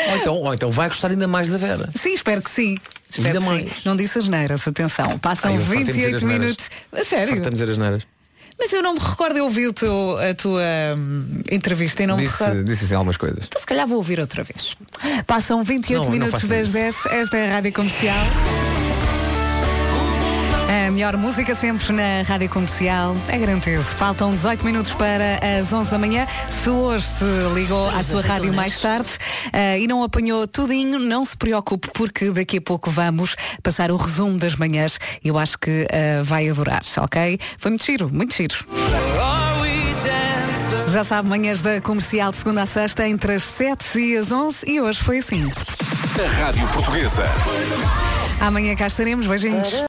Speaker 5: Ou então, ou então vai gostar ainda mais da Vera.
Speaker 1: sim, espero que sim. Espero
Speaker 5: Ainda
Speaker 1: que sim.
Speaker 5: mais.
Speaker 1: Não disse as neiras, atenção. Passam
Speaker 5: Ai, eu fartei-me dizer
Speaker 1: 28
Speaker 5: as neiras.
Speaker 1: minutos. A sério?
Speaker 5: Fartamos as neiras.
Speaker 1: Mas eu não me recordo, eu ouvi teu- a tua hum, entrevista e não me
Speaker 5: Disse,
Speaker 1: recordo.
Speaker 5: disse assim algumas coisas.
Speaker 1: Então se calhar vou ouvir outra vez. Passam 28
Speaker 5: Não, não
Speaker 1: minutos
Speaker 5: faças
Speaker 1: das
Speaker 5: isso.
Speaker 1: 10. Esta é a Rádio Comercial. A melhor música sempre na Rádio Comercial é garantido. Faltam 18 minutos para as 11 da manhã. Se hoje se ligou à sua rádio mais tarde eh, e não apanhou tudinho, não se preocupe porque daqui a pouco vamos passar o resumo das manhãs. Eu acho que eh, vai adorar, ok? Foi muito giro, muito giro. Já sabe, manhãs da Comercial de segunda a sexta entre as 7 e as 11 e hoje foi assim.
Speaker 3: A Rádio Portuguesa.
Speaker 1: Amanhã cá estaremos. Beijinhos.